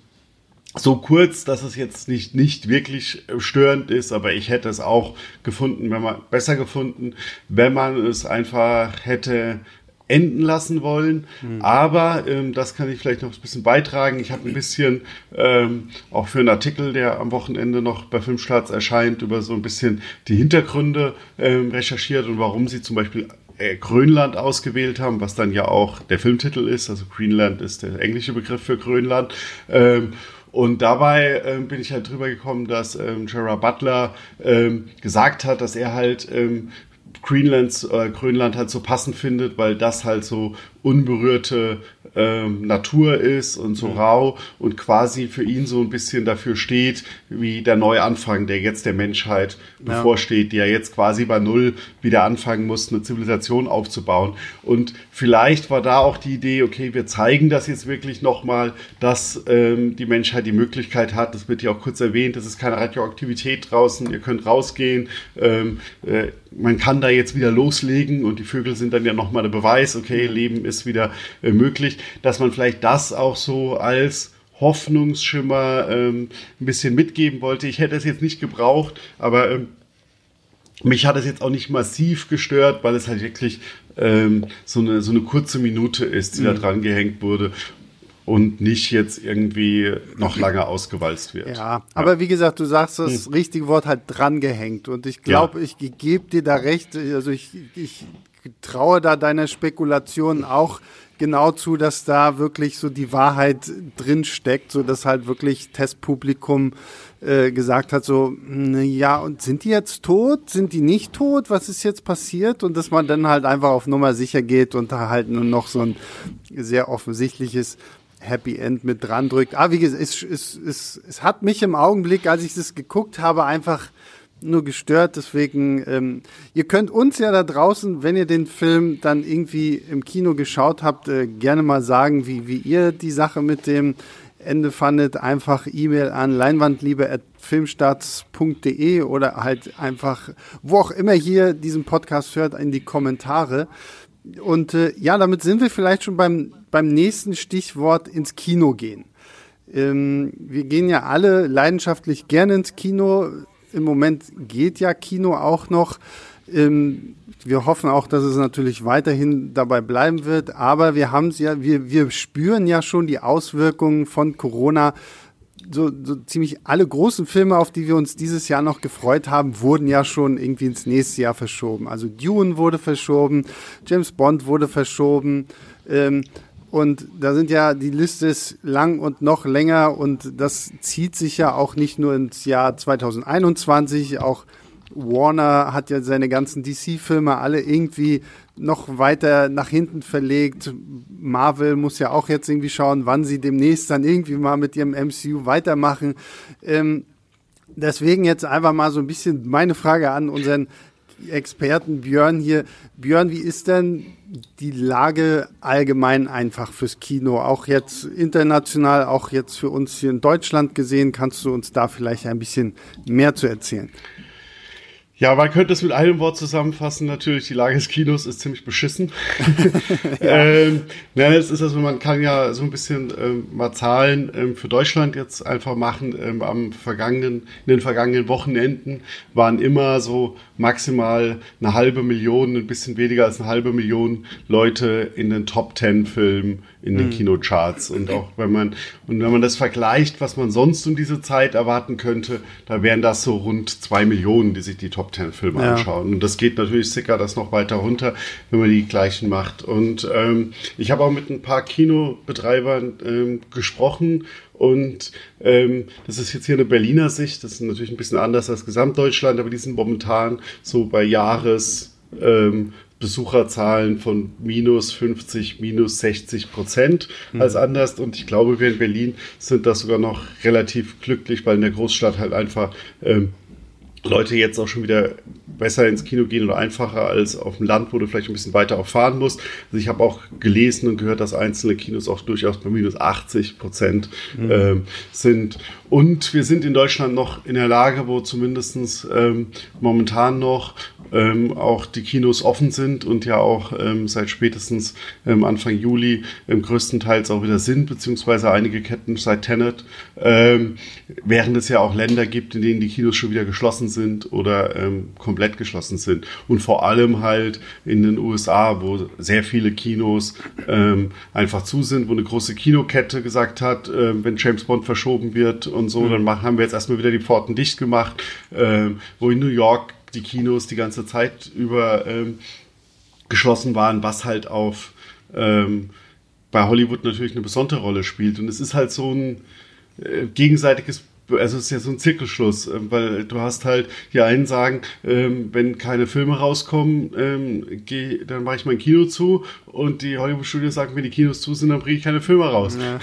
so kurz, dass es jetzt nicht, nicht wirklich störend ist, aber ich hätte es auch gefunden, wenn man besser gefunden, wenn man es einfach hätte enden lassen wollen. Mhm. Aber ähm, das kann ich vielleicht noch ein bisschen beitragen. Ich habe ein bisschen ähm, auch für einen Artikel, der am Wochenende noch bei Filmstarts erscheint, über so ein bisschen die Hintergründe ähm, recherchiert und warum sie zum Beispiel äh, Grönland ausgewählt haben, was dann ja auch der Filmtitel ist. Also Greenland ist der englische Begriff für Grönland. Ähm, und dabei ähm, bin ich halt drüber gekommen, dass ähm, Gerard Butler ähm, gesagt hat, dass er halt ähm, Greenlands, äh, Grönland halt so passend findet, weil das halt so unberührte ähm, Natur ist und so mhm. rau und quasi für ihn so ein bisschen dafür steht, wie der Neuanfang, der jetzt der Menschheit ja. bevorsteht, die ja jetzt quasi bei Null wieder anfangen muss, eine Zivilisation aufzubauen. Und vielleicht war da auch die Idee, okay, wir zeigen das jetzt wirklich nochmal, dass ähm, die Menschheit die Möglichkeit hat, das wird ja auch kurz erwähnt, es ist keine Radioaktivität draußen, ihr könnt rausgehen, ähm, äh, man kann da jetzt wieder loslegen und die Vögel sind dann ja nochmal der Beweis, okay, Leben ist wieder äh, möglich, dass man vielleicht das auch so als Hoffnungsschimmer ähm, ein bisschen mitgeben wollte. Ich hätte es jetzt nicht gebraucht, aber ähm, mich hat es jetzt auch nicht massiv gestört, weil es halt wirklich ähm, so, eine, so eine kurze Minute ist, die mhm. da dran gehängt wurde und nicht jetzt irgendwie noch lange ausgewalzt wird. Ja, aber wie gesagt, du sagst das hm. richtige Wort halt drangehängt und ich glaube, ja. ich gebe dir da recht, also ich, ich traue da deiner Spekulation auch genau zu, dass da wirklich so die Wahrheit drin steckt, so dass halt wirklich Testpublikum äh, gesagt hat, so, ja, und sind die jetzt tot? Sind die nicht tot? Was ist jetzt passiert? Und dass man dann halt einfach auf Nummer sicher geht und da halt nur noch so ein sehr offensichtliches Happy End mit dran drückt. Ah, wie gesagt, es, es, es, es hat mich im Augenblick, als ich das geguckt habe, einfach nur gestört. Deswegen, ähm, ihr könnt uns ja da draußen, wenn ihr den Film dann irgendwie im Kino geschaut habt, äh, gerne mal sagen, wie, wie ihr die Sache mit dem Ende fandet. Einfach E-Mail an leinwandliebe.filmstarts.de oder halt einfach, wo auch immer hier diesen Podcast hört, in die Kommentare. Und äh, ja, damit sind wir vielleicht schon beim, beim nächsten Stichwort ins Kino gehen. Ähm, wir gehen ja alle leidenschaftlich gerne ins Kino. Im Moment geht ja Kino auch noch. Ähm, wir hoffen auch, dass es natürlich weiterhin dabei bleiben wird. Aber wir haben es ja, wir, wir spüren ja schon die Auswirkungen von Corona so, so ziemlich alle großen Filme, auf die wir uns dieses Jahr noch gefreut haben, wurden ja schon irgendwie ins nächste Jahr verschoben. Also Dune wurde verschoben, James Bond wurde verschoben. Ähm, und da sind ja, die Liste ist lang und noch länger und das zieht sich ja auch nicht nur ins Jahr 2021, auch Warner hat ja seine ganzen DC-Filme alle irgendwie noch weiter nach hinten verlegt. Marvel muss ja auch jetzt irgendwie schauen, wann sie demnächst dann irgendwie mal mit ihrem MCU weitermachen. Ähm, Deswegen jetzt einfach mal so ein bisschen meine Frage an unseren Experten Björn hier. Björn, wie ist denn die Lage allgemein einfach fürs Kino? Auch jetzt international, auch jetzt für uns hier in Deutschland gesehen, kannst du uns da vielleicht ein bisschen mehr zu erzählen? Ja, man könnte es mit einem Wort zusammenfassen. Natürlich, die Lage des Kinos ist ziemlich beschissen. ja. ähm, na, es ist also, man kann ja so ein bisschen ähm, mal Zahlen ähm, für Deutschland jetzt einfach machen. Ähm, am vergangenen, in den vergangenen Wochenenden waren immer so maximal eine halbe Million, ein bisschen weniger als eine halbe Million Leute in den Top Ten Filmen in den mhm. Kinocharts. Und auch wenn man, und wenn man das vergleicht, was man sonst um diese Zeit erwarten könnte, da wären das so rund zwei Millionen, die sich die Top Ten Filme ja. anschauen. Und das geht natürlich sicker das noch weiter runter, wenn man die gleichen macht. Und ähm, ich habe auch mit ein paar Kinobetreibern ähm, gesprochen und ähm, das ist jetzt hier eine Berliner Sicht, das ist natürlich ein bisschen anders als Gesamtdeutschland, aber die sind momentan so bei Jahres ähm, Besucherzahlen von minus 50, minus 60 Prozent mhm. als anders. Und ich glaube, wir in Berlin sind da sogar noch relativ glücklich, weil in der Großstadt halt einfach ähm, Leute jetzt auch schon wieder besser ins Kino gehen oder einfacher als auf dem Land, wo du vielleicht ein bisschen weiter auch fahren musst. Also ich habe auch gelesen und gehört, dass einzelne Kinos auch durchaus bei minus 80 Prozent mhm. ähm, sind. Und wir sind in Deutschland noch in der Lage, wo zumindestens ähm, momentan noch ähm, auch die Kinos offen sind und ja auch ähm, seit spätestens ähm, Anfang Juli ähm, größtenteils auch wieder sind, beziehungsweise einige Ketten seit Tenet, ähm, während es ja auch Länder gibt, in denen die Kinos schon wieder geschlossen sind oder ähm, komplett geschlossen sind. Und vor allem halt in den USA, wo sehr viele Kinos einfach zu sind, wo eine große Kinokette gesagt hat, äh, wenn James Bond verschoben wird und so, mhm. dann machen, haben wir jetzt erstmal wieder die Pforten dicht gemacht, äh, wo in New York die Kinos die ganze Zeit über ähm, geschlossen waren, was halt auf ähm, bei Hollywood natürlich eine besondere Rolle spielt. Und es ist halt so ein äh, gegenseitiges also es ist ja so ein Zirkelschluss, äh, weil du hast halt, die einen sagen, ähm, wenn keine Filme rauskommen, ähm, geh, dann mache ich mein Kino zu und die Hollywood-Studios sagen, wenn die Kinos zu sind, dann bringe ich keine Filme raus. Ja.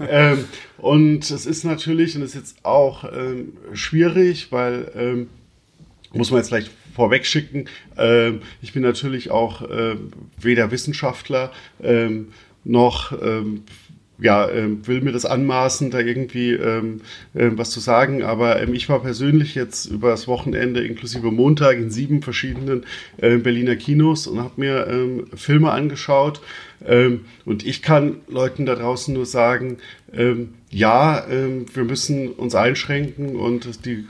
ähm, und es ist natürlich, und es ist jetzt auch ähm, schwierig, weil ähm, muss man jetzt vielleicht vorwegschicken. Ähm, ich bin natürlich auch äh, weder Wissenschaftler ähm, noch ähm, ja, ähm, will mir das anmaßen, da irgendwie ähm, ähm, was zu sagen. Aber ähm, ich war persönlich jetzt über das Wochenende inklusive Montag in sieben verschiedenen äh, Berliner Kinos und habe mir ähm, Filme angeschaut. Ähm, und ich kann Leuten da draußen nur sagen, ähm, ja, ähm, wir müssen uns einschränken und die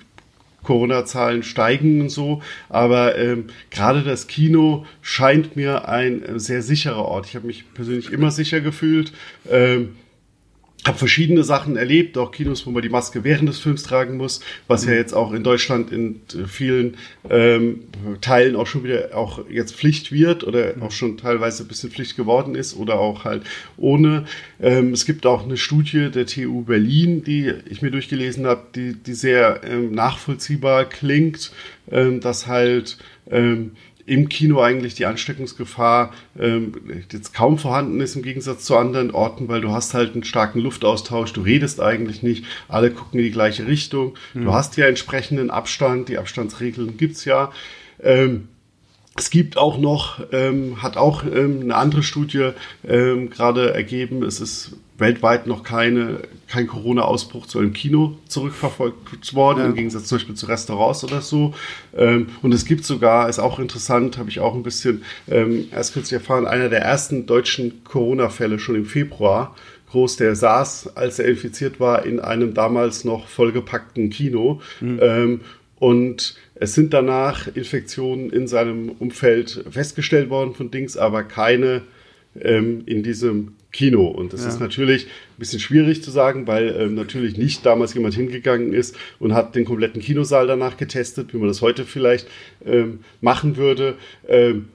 Corona-Zahlen steigen und so. Aber ähm, gerade das Kino scheint mir ein äh, sehr sicherer Ort. Ich habe mich persönlich immer sicher gefühlt. Ähm, habe verschiedene Sachen erlebt, auch Kinos, wo man die Maske während des Films tragen muss, was ja mhm. jetzt auch in Deutschland in vielen ähm, Teilen auch schon wieder auch jetzt Pflicht wird oder mhm. auch schon teilweise ein bisschen Pflicht geworden ist oder auch halt ohne. Ähm, es gibt auch eine Studie der TU Berlin, die ich mir durchgelesen habe, die, die sehr ähm, nachvollziehbar klingt, ähm, dass halt ähm, im Kino eigentlich die Ansteckungsgefahr ähm, jetzt kaum vorhanden ist im Gegensatz zu anderen Orten, weil du hast halt einen starken Luftaustausch, du redest eigentlich nicht, alle gucken in die gleiche Richtung, mhm. du hast ja entsprechenden Abstand, die Abstandsregeln gibt's ja. Ähm, es gibt auch noch, ähm, hat auch ähm, eine andere Studie ähm, gerade ergeben, es ist weltweit noch keine, kein Corona-Ausbruch zu einem Kino zurückverfolgt worden, ja. im Gegensatz zum Beispiel zu Restaurants oder so. Ähm, und es gibt sogar, ist auch interessant, habe ich auch ein bisschen ähm, erst kürzlich erfahren, einer der ersten deutschen Corona-Fälle schon im Februar groß, der saß, als er infiziert war, in einem damals noch vollgepackten Kino. Mhm. Ähm, und es sind danach Infektionen in seinem Umfeld festgestellt worden von Dings, aber keine ähm, in diesem Kino. Und das ja. ist natürlich ein bisschen schwierig zu sagen, weil ähm, natürlich nicht damals jemand hingegangen ist und hat den kompletten Kinosaal danach getestet, wie man das heute vielleicht ähm, machen würde. Ähm,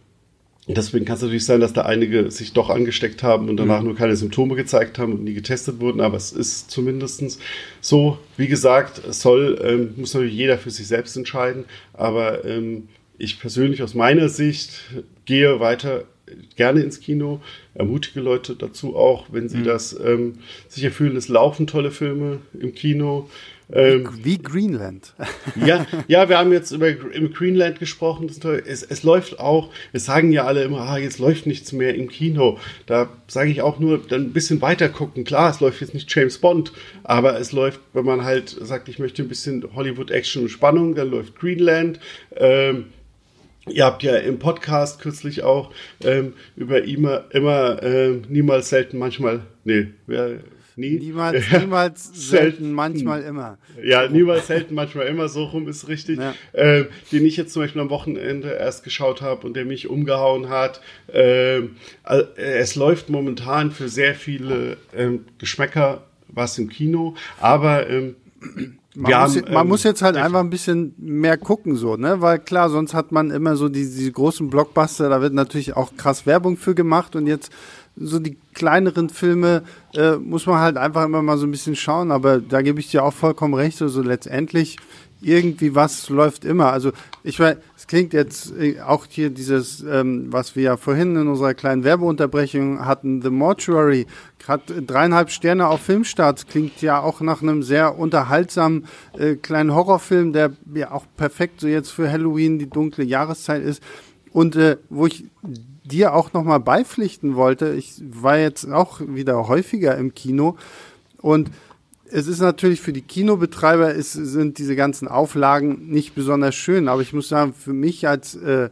Deswegen kann es natürlich sein, dass da einige sich doch angesteckt haben und danach mhm. nur keine Symptome gezeigt haben und nie getestet wurden. Aber es ist zumindestens so, wie gesagt, es soll, ähm, muss natürlich jeder für sich selbst entscheiden. Aber ähm, ich persönlich aus meiner Sicht gehe weiter gerne ins Kino, ermutige Leute dazu auch, wenn sie mhm. das ähm, sicher fühlen. Es laufen tolle Filme im Kino. Ähm, wie, wie, Greenland. ja, ja, wir haben jetzt über im Greenland gesprochen. Es, es läuft auch, es sagen ja alle immer, ah, jetzt läuft nichts mehr im Kino. Da sage ich auch nur, dann ein bisschen weiter gucken. Klar, es läuft jetzt nicht James Bond, aber es läuft, wenn man halt sagt, ich möchte ein bisschen Hollywood-Action und Spannung, dann läuft Greenland. Ähm, Ihr habt ja im Podcast kürzlich auch ähm, über immer, immer, äh, niemals, selten, manchmal, nee, wer, nie. Niemals, niemals, selten, manchmal immer. Ja, niemals, selten, manchmal immer, so rum ist richtig. Ja. Äh, den ich jetzt zum Beispiel am Wochenende erst geschaut habe und der mich umgehauen hat. Ähm, äh, es läuft momentan für sehr viele ähm, Geschmäcker was im Kino, aber ähm, man, ja, muss, man ähm, muss, jetzt halt einfach ein bisschen mehr gucken, so, ne? Weil klar, sonst hat man immer so die, die großen Blockbuster, da wird natürlich auch krass Werbung für gemacht und jetzt so die kleineren Filme äh, muss man halt einfach immer mal so ein bisschen schauen, aber da gebe ich dir auch vollkommen recht, also letztendlich irgendwie was läuft immer. Also ich weiß, es klingt jetzt äh, auch hier dieses, ähm, was wir ja vorhin in unserer kleinen Werbeunterbrechung hatten, The Mortuary, gerade dreieinhalb Sterne auf Filmstart, klingt ja auch nach einem sehr unterhaltsamen äh, kleinen Horrorfilm, der ja auch perfekt so jetzt für Halloween die dunkle Jahreszeit ist. Und äh, wo ich dir auch nochmal beipflichten wollte, ich war jetzt auch wieder häufiger im Kino und es ist natürlich für die Kinobetreiber ist, sind diese ganzen Auflagen nicht besonders schön, aber ich muss sagen, für mich als äh,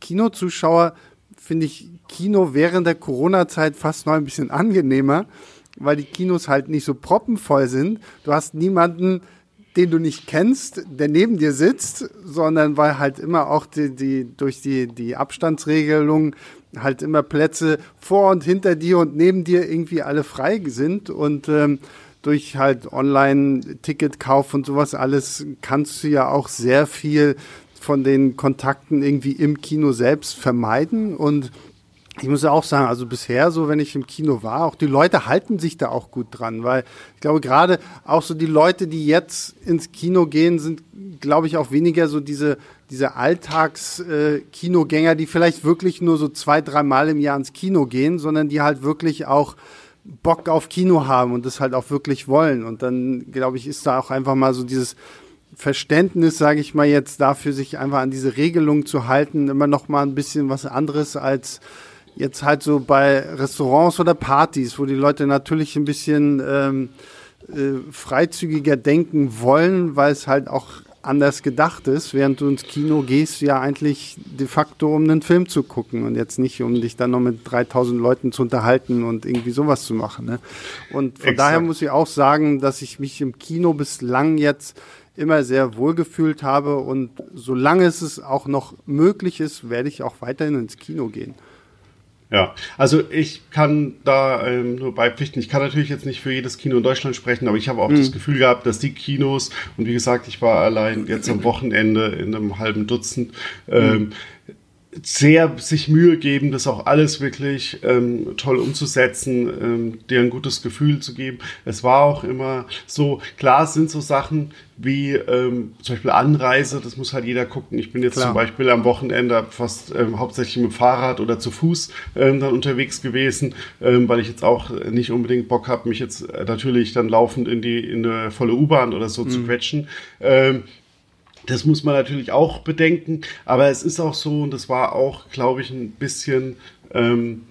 Kinozuschauer finde ich Kino während der Corona-Zeit fast noch ein bisschen angenehmer, weil die Kinos halt nicht so proppenvoll sind. Du hast niemanden, den du nicht kennst, der neben dir sitzt, sondern weil halt immer auch die, die durch die, die Abstandsregelung halt immer Plätze vor und hinter dir und neben dir irgendwie alle frei sind und ähm, durch halt Online-Ticketkauf und sowas alles kannst du ja auch sehr viel von den Kontakten irgendwie im Kino selbst vermeiden. Und ich muss ja auch sagen, also bisher so, wenn ich im Kino war, auch die Leute halten sich da auch gut dran, weil ich glaube gerade auch so die Leute, die jetzt ins Kino gehen, sind, glaube ich, auch weniger so diese diese Alltags-Kinogänger, äh, die vielleicht wirklich nur so zwei, dreimal im Jahr ins Kino gehen, sondern die halt wirklich auch Bock auf Kino haben und das halt auch wirklich wollen. Und dann, glaube ich, ist da auch einfach mal so dieses Verständnis, sage ich mal jetzt, dafür sich einfach an diese Regelung zu halten, immer noch mal ein bisschen was anderes als jetzt halt so bei Restaurants oder Partys, wo die Leute natürlich ein bisschen ähm, äh, freizügiger denken wollen, weil es halt auch anders gedacht ist, während du ins Kino gehst, ja eigentlich de facto, um einen Film zu gucken und jetzt nicht, um dich dann noch mit 3000 Leuten zu unterhalten und irgendwie sowas zu machen. Ne? Und von Exakt. daher muss ich auch sagen, dass ich mich im Kino bislang jetzt immer sehr wohl gefühlt habe und solange es auch noch möglich ist, werde ich auch weiterhin ins Kino gehen. Ja, also ich kann da ähm, nur beipflichten. Ich kann natürlich jetzt nicht für jedes Kino in Deutschland sprechen, aber ich habe auch mhm. das Gefühl gehabt, dass die Kinos, und wie gesagt, ich war allein jetzt am Wochenende in einem halben Dutzend, ähm, mhm sehr sich Mühe geben, das auch alles wirklich ähm, toll umzusetzen, ähm, dir ein gutes Gefühl zu geben. Es war auch immer so, klar sind so Sachen wie ähm, zum Beispiel Anreise, das muss halt jeder gucken. Ich bin jetzt klar. zum Beispiel am Wochenende fast ähm, hauptsächlich mit dem Fahrrad oder zu Fuß ähm, dann unterwegs gewesen, ähm, weil ich jetzt auch nicht unbedingt Bock habe, mich jetzt äh, natürlich dann laufend in die in eine volle U-Bahn oder so mhm. zu quetschen. Ähm, das muss man natürlich auch bedenken, aber es ist auch so, und das war auch, glaube ich, ein bisschen ähm,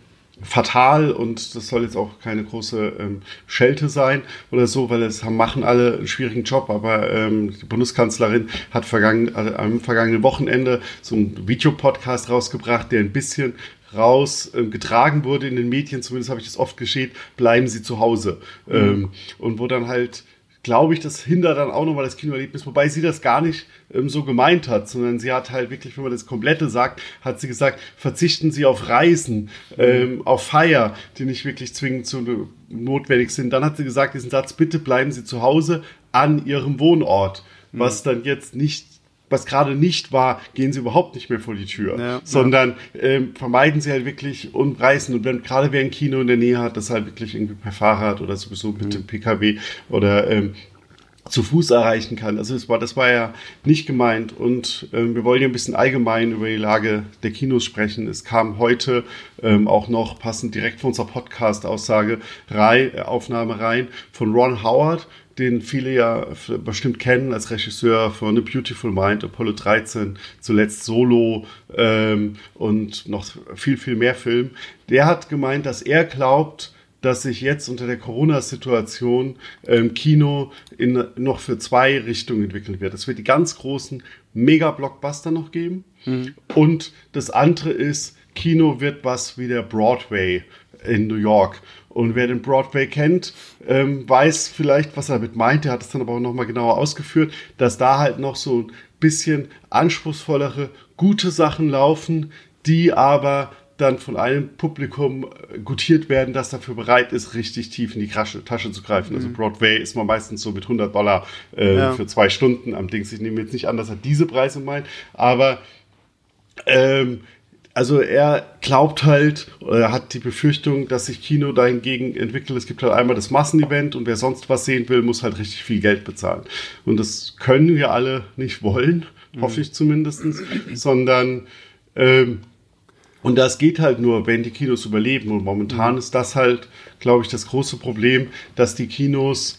fatal und das soll jetzt auch keine große ähm, Schelte sein oder so, weil es haben, machen alle einen schwierigen Job, aber ähm, die Bundeskanzlerin hat vergangen, also am vergangenen Wochenende so einen Videopodcast rausgebracht, der ein bisschen raus äh, getragen wurde in den Medien, zumindest habe ich das oft geschehen, bleiben Sie zu Hause. Mhm. Ähm, und wo dann halt glaube ich, das hindert dann auch nochmal das Kinoerlebnis, wobei sie das gar nicht ähm, so gemeint hat, sondern sie hat halt wirklich, wenn man das Komplette sagt, hat sie gesagt, verzichten Sie auf Reisen, ähm, auf Feier, die nicht wirklich zwingend zu, notwendig sind. Dann hat sie gesagt, diesen Satz, bitte bleiben Sie zu Hause an Ihrem Wohnort, was mhm. dann jetzt nicht was gerade nicht war, gehen sie überhaupt nicht mehr vor die Tür, ja, sondern ja. Ähm, vermeiden sie halt wirklich und reisen. Und wenn gerade wer ein Kino in der Nähe hat, das halt wirklich irgendwie per Fahrrad oder sowieso mit mhm. dem PKW oder ähm, zu Fuß erreichen kann. Also das war, das war ja nicht gemeint. Und ähm, wir wollen ja ein bisschen allgemein über die Lage der Kinos sprechen. Es kam heute ähm, auch noch passend direkt von unserer Podcast-Aussage äh, Aufnahme rein von Ron Howard, den viele ja bestimmt kennen als Regisseur von A Beautiful Mind, Apollo 13, zuletzt Solo ähm, und noch viel, viel mehr Film. Der hat gemeint, dass er glaubt, dass sich jetzt unter der Corona-Situation ähm, Kino in, noch für zwei Richtungen entwickeln wird. Es wird die ganz großen Mega-Blockbuster noch geben. Mhm. Und das andere ist, Kino wird was wie der Broadway in New York. Und wer den Broadway kennt, ähm, weiß vielleicht, was er damit meint. Er hat es dann aber auch nochmal genauer ausgeführt, dass da halt noch so ein bisschen anspruchsvollere, gute Sachen laufen, die aber dann von einem Publikum äh, gutiert werden, das dafür bereit ist, richtig tief in die Tasche zu greifen. Also mhm. Also Broadway ist man meistens so mit 100 Dollar äh, ja. für zwei Stunden am Dings. Ich nehme jetzt nicht an, dass er diese Preise meint, aber ähm, also er glaubt halt, oder hat die Befürchtung, dass sich Kino dahingegen entwickelt. Es gibt halt einmal das Massenevent und wer sonst was sehen will, muss halt richtig viel Geld bezahlen. Und das können wir alle nicht wollen, mhm. hoffe ich zumindest, sondern ähm, und das geht halt nur, wenn die Kinos überleben. Und momentan mhm. ist das halt, glaube ich, das große Problem, dass die Kinos,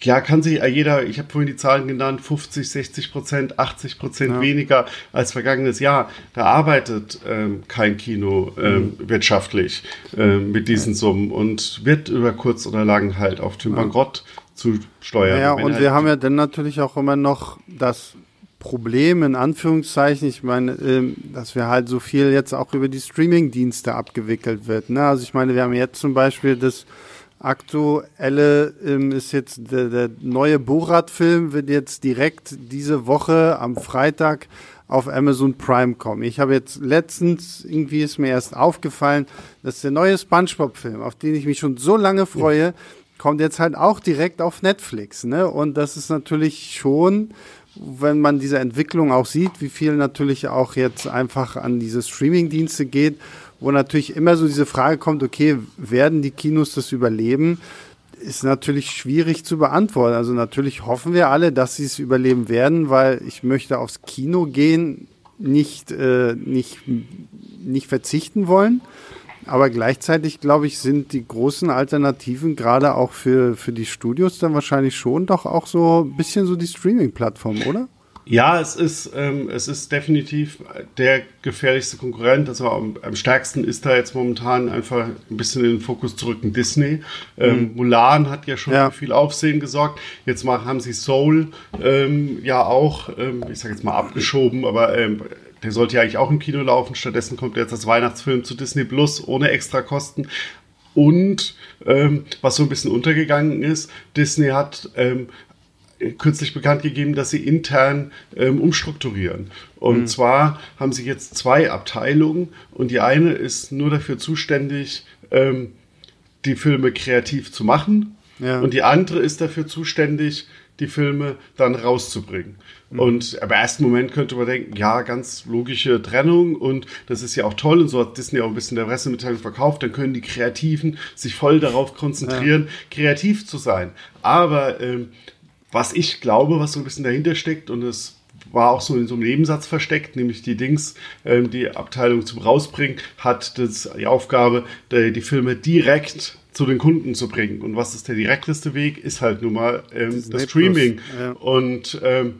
ja, kann sich jeder, ich habe vorhin die Zahlen genannt, 50, 60 Prozent, 80 Prozent ja. weniger als vergangenes Jahr. Da arbeitet ähm, kein Kino ähm, mhm. wirtschaftlich ähm, mit diesen Summen und wird über kurz oder lang halt auf den Bankrott zu steuern. Ja, und halt wir haben ja dann natürlich auch immer noch das Problem in Anführungszeichen, ich meine, ähm, dass wir halt so viel jetzt auch über die Streaming-Dienste abgewickelt wird. Ne? Also ich meine, wir haben jetzt zum Beispiel das aktuelle ähm, ist jetzt der, der neue Borat-Film wird jetzt direkt diese Woche am Freitag auf Amazon Prime kommen. Ich habe jetzt letztens, irgendwie ist mir erst aufgefallen, dass der neue SpongeBob-Film, auf den ich mich schon so lange freue, kommt jetzt halt auch direkt auf Netflix. Ne? Und das ist natürlich schon wenn man diese Entwicklung auch sieht, wie viel natürlich auch jetzt einfach an diese Streaming-Dienste geht, wo natürlich immer so diese Frage kommt, okay, werden die Kinos das überleben? Ist natürlich schwierig zu beantworten. Also natürlich hoffen wir alle, dass sie es überleben werden, weil ich möchte aufs Kino gehen, nicht, äh, nicht, nicht verzichten wollen. Aber gleichzeitig, glaube ich, sind die großen Alternativen gerade auch für, für die Studios dann wahrscheinlich schon doch auch so ein bisschen so die Streaming-Plattform, oder? Ja, es ist, ähm, es ist definitiv der gefährlichste Konkurrent. Also am, am, stärksten ist da jetzt momentan einfach ein bisschen in den Fokus zurück Disney. Ähm, mhm. Mulan hat ja schon ja. viel Aufsehen gesorgt. Jetzt mal, haben sie Soul ähm, ja auch, ähm, ich sage jetzt mal abgeschoben, aber ähm, der sollte ja eigentlich auch im Kino laufen. Stattdessen kommt jetzt das Weihnachtsfilm zu Disney Plus ohne extra Kosten. Und ähm, was so ein bisschen untergegangen ist, Disney hat ähm, kürzlich bekannt gegeben, dass sie intern ähm, umstrukturieren. Und mhm. zwar haben sie jetzt zwei Abteilungen und die eine ist nur dafür zuständig, ähm, die Filme kreativ zu machen. Ja. Und die andere ist dafür zuständig, die Filme dann rauszubringen. Mhm. Und im ersten Moment könnte man denken, ja, ganz logische Trennung und das ist ja auch toll und so hat Disney auch ein bisschen der Pressemitteilung verkauft, dann können die Kreativen sich voll darauf konzentrieren, ja. kreativ zu sein. Aber ähm, was ich glaube, was so ein bisschen dahinter steckt und es war auch so in so einem Nebensatz versteckt, nämlich die Dings, ähm, die Abteilung zum Rausbringen, hat das, die Aufgabe, die, die Filme direkt zu den Kunden zu bringen. Und was ist der direkteste Weg? Ist halt nun mal ähm, das Streaming. Ja. Und ähm,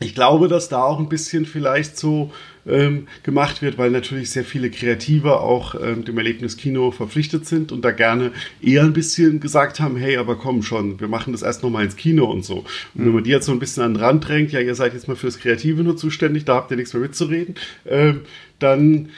ich glaube, dass da auch ein bisschen vielleicht so ähm, gemacht wird, weil natürlich sehr viele Kreative auch ähm, dem Erlebnis Kino verpflichtet sind und da gerne eher ein bisschen gesagt haben, hey, aber komm schon, wir machen das erst nochmal ins Kino und so. Und mhm. wenn man die jetzt so ein bisschen an den Rand drängt, ja, ihr seid jetzt mal fürs Kreative nur zuständig, da habt ihr nichts mehr mitzureden, ähm, dann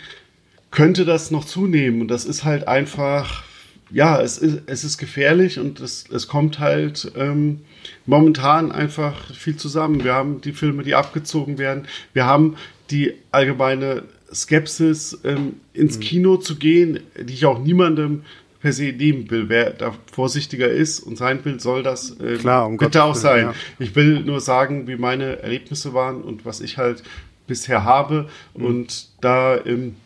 könnte das noch zunehmen. Und das ist halt einfach ja, es ist, es ist gefährlich und es, es kommt halt ähm, momentan einfach viel zusammen. Wir haben die Filme, die abgezogen werden. Wir haben die allgemeine Skepsis, ähm, ins mhm. Kino zu gehen, die ich auch niemandem per se nehmen will. Wer da vorsichtiger ist und sein will, soll das ähm, Klar, um bitte Gottes auch sein. Ja. Ich will nur sagen, wie meine Erlebnisse waren und was ich halt bisher habe. Mhm. Und da ähm,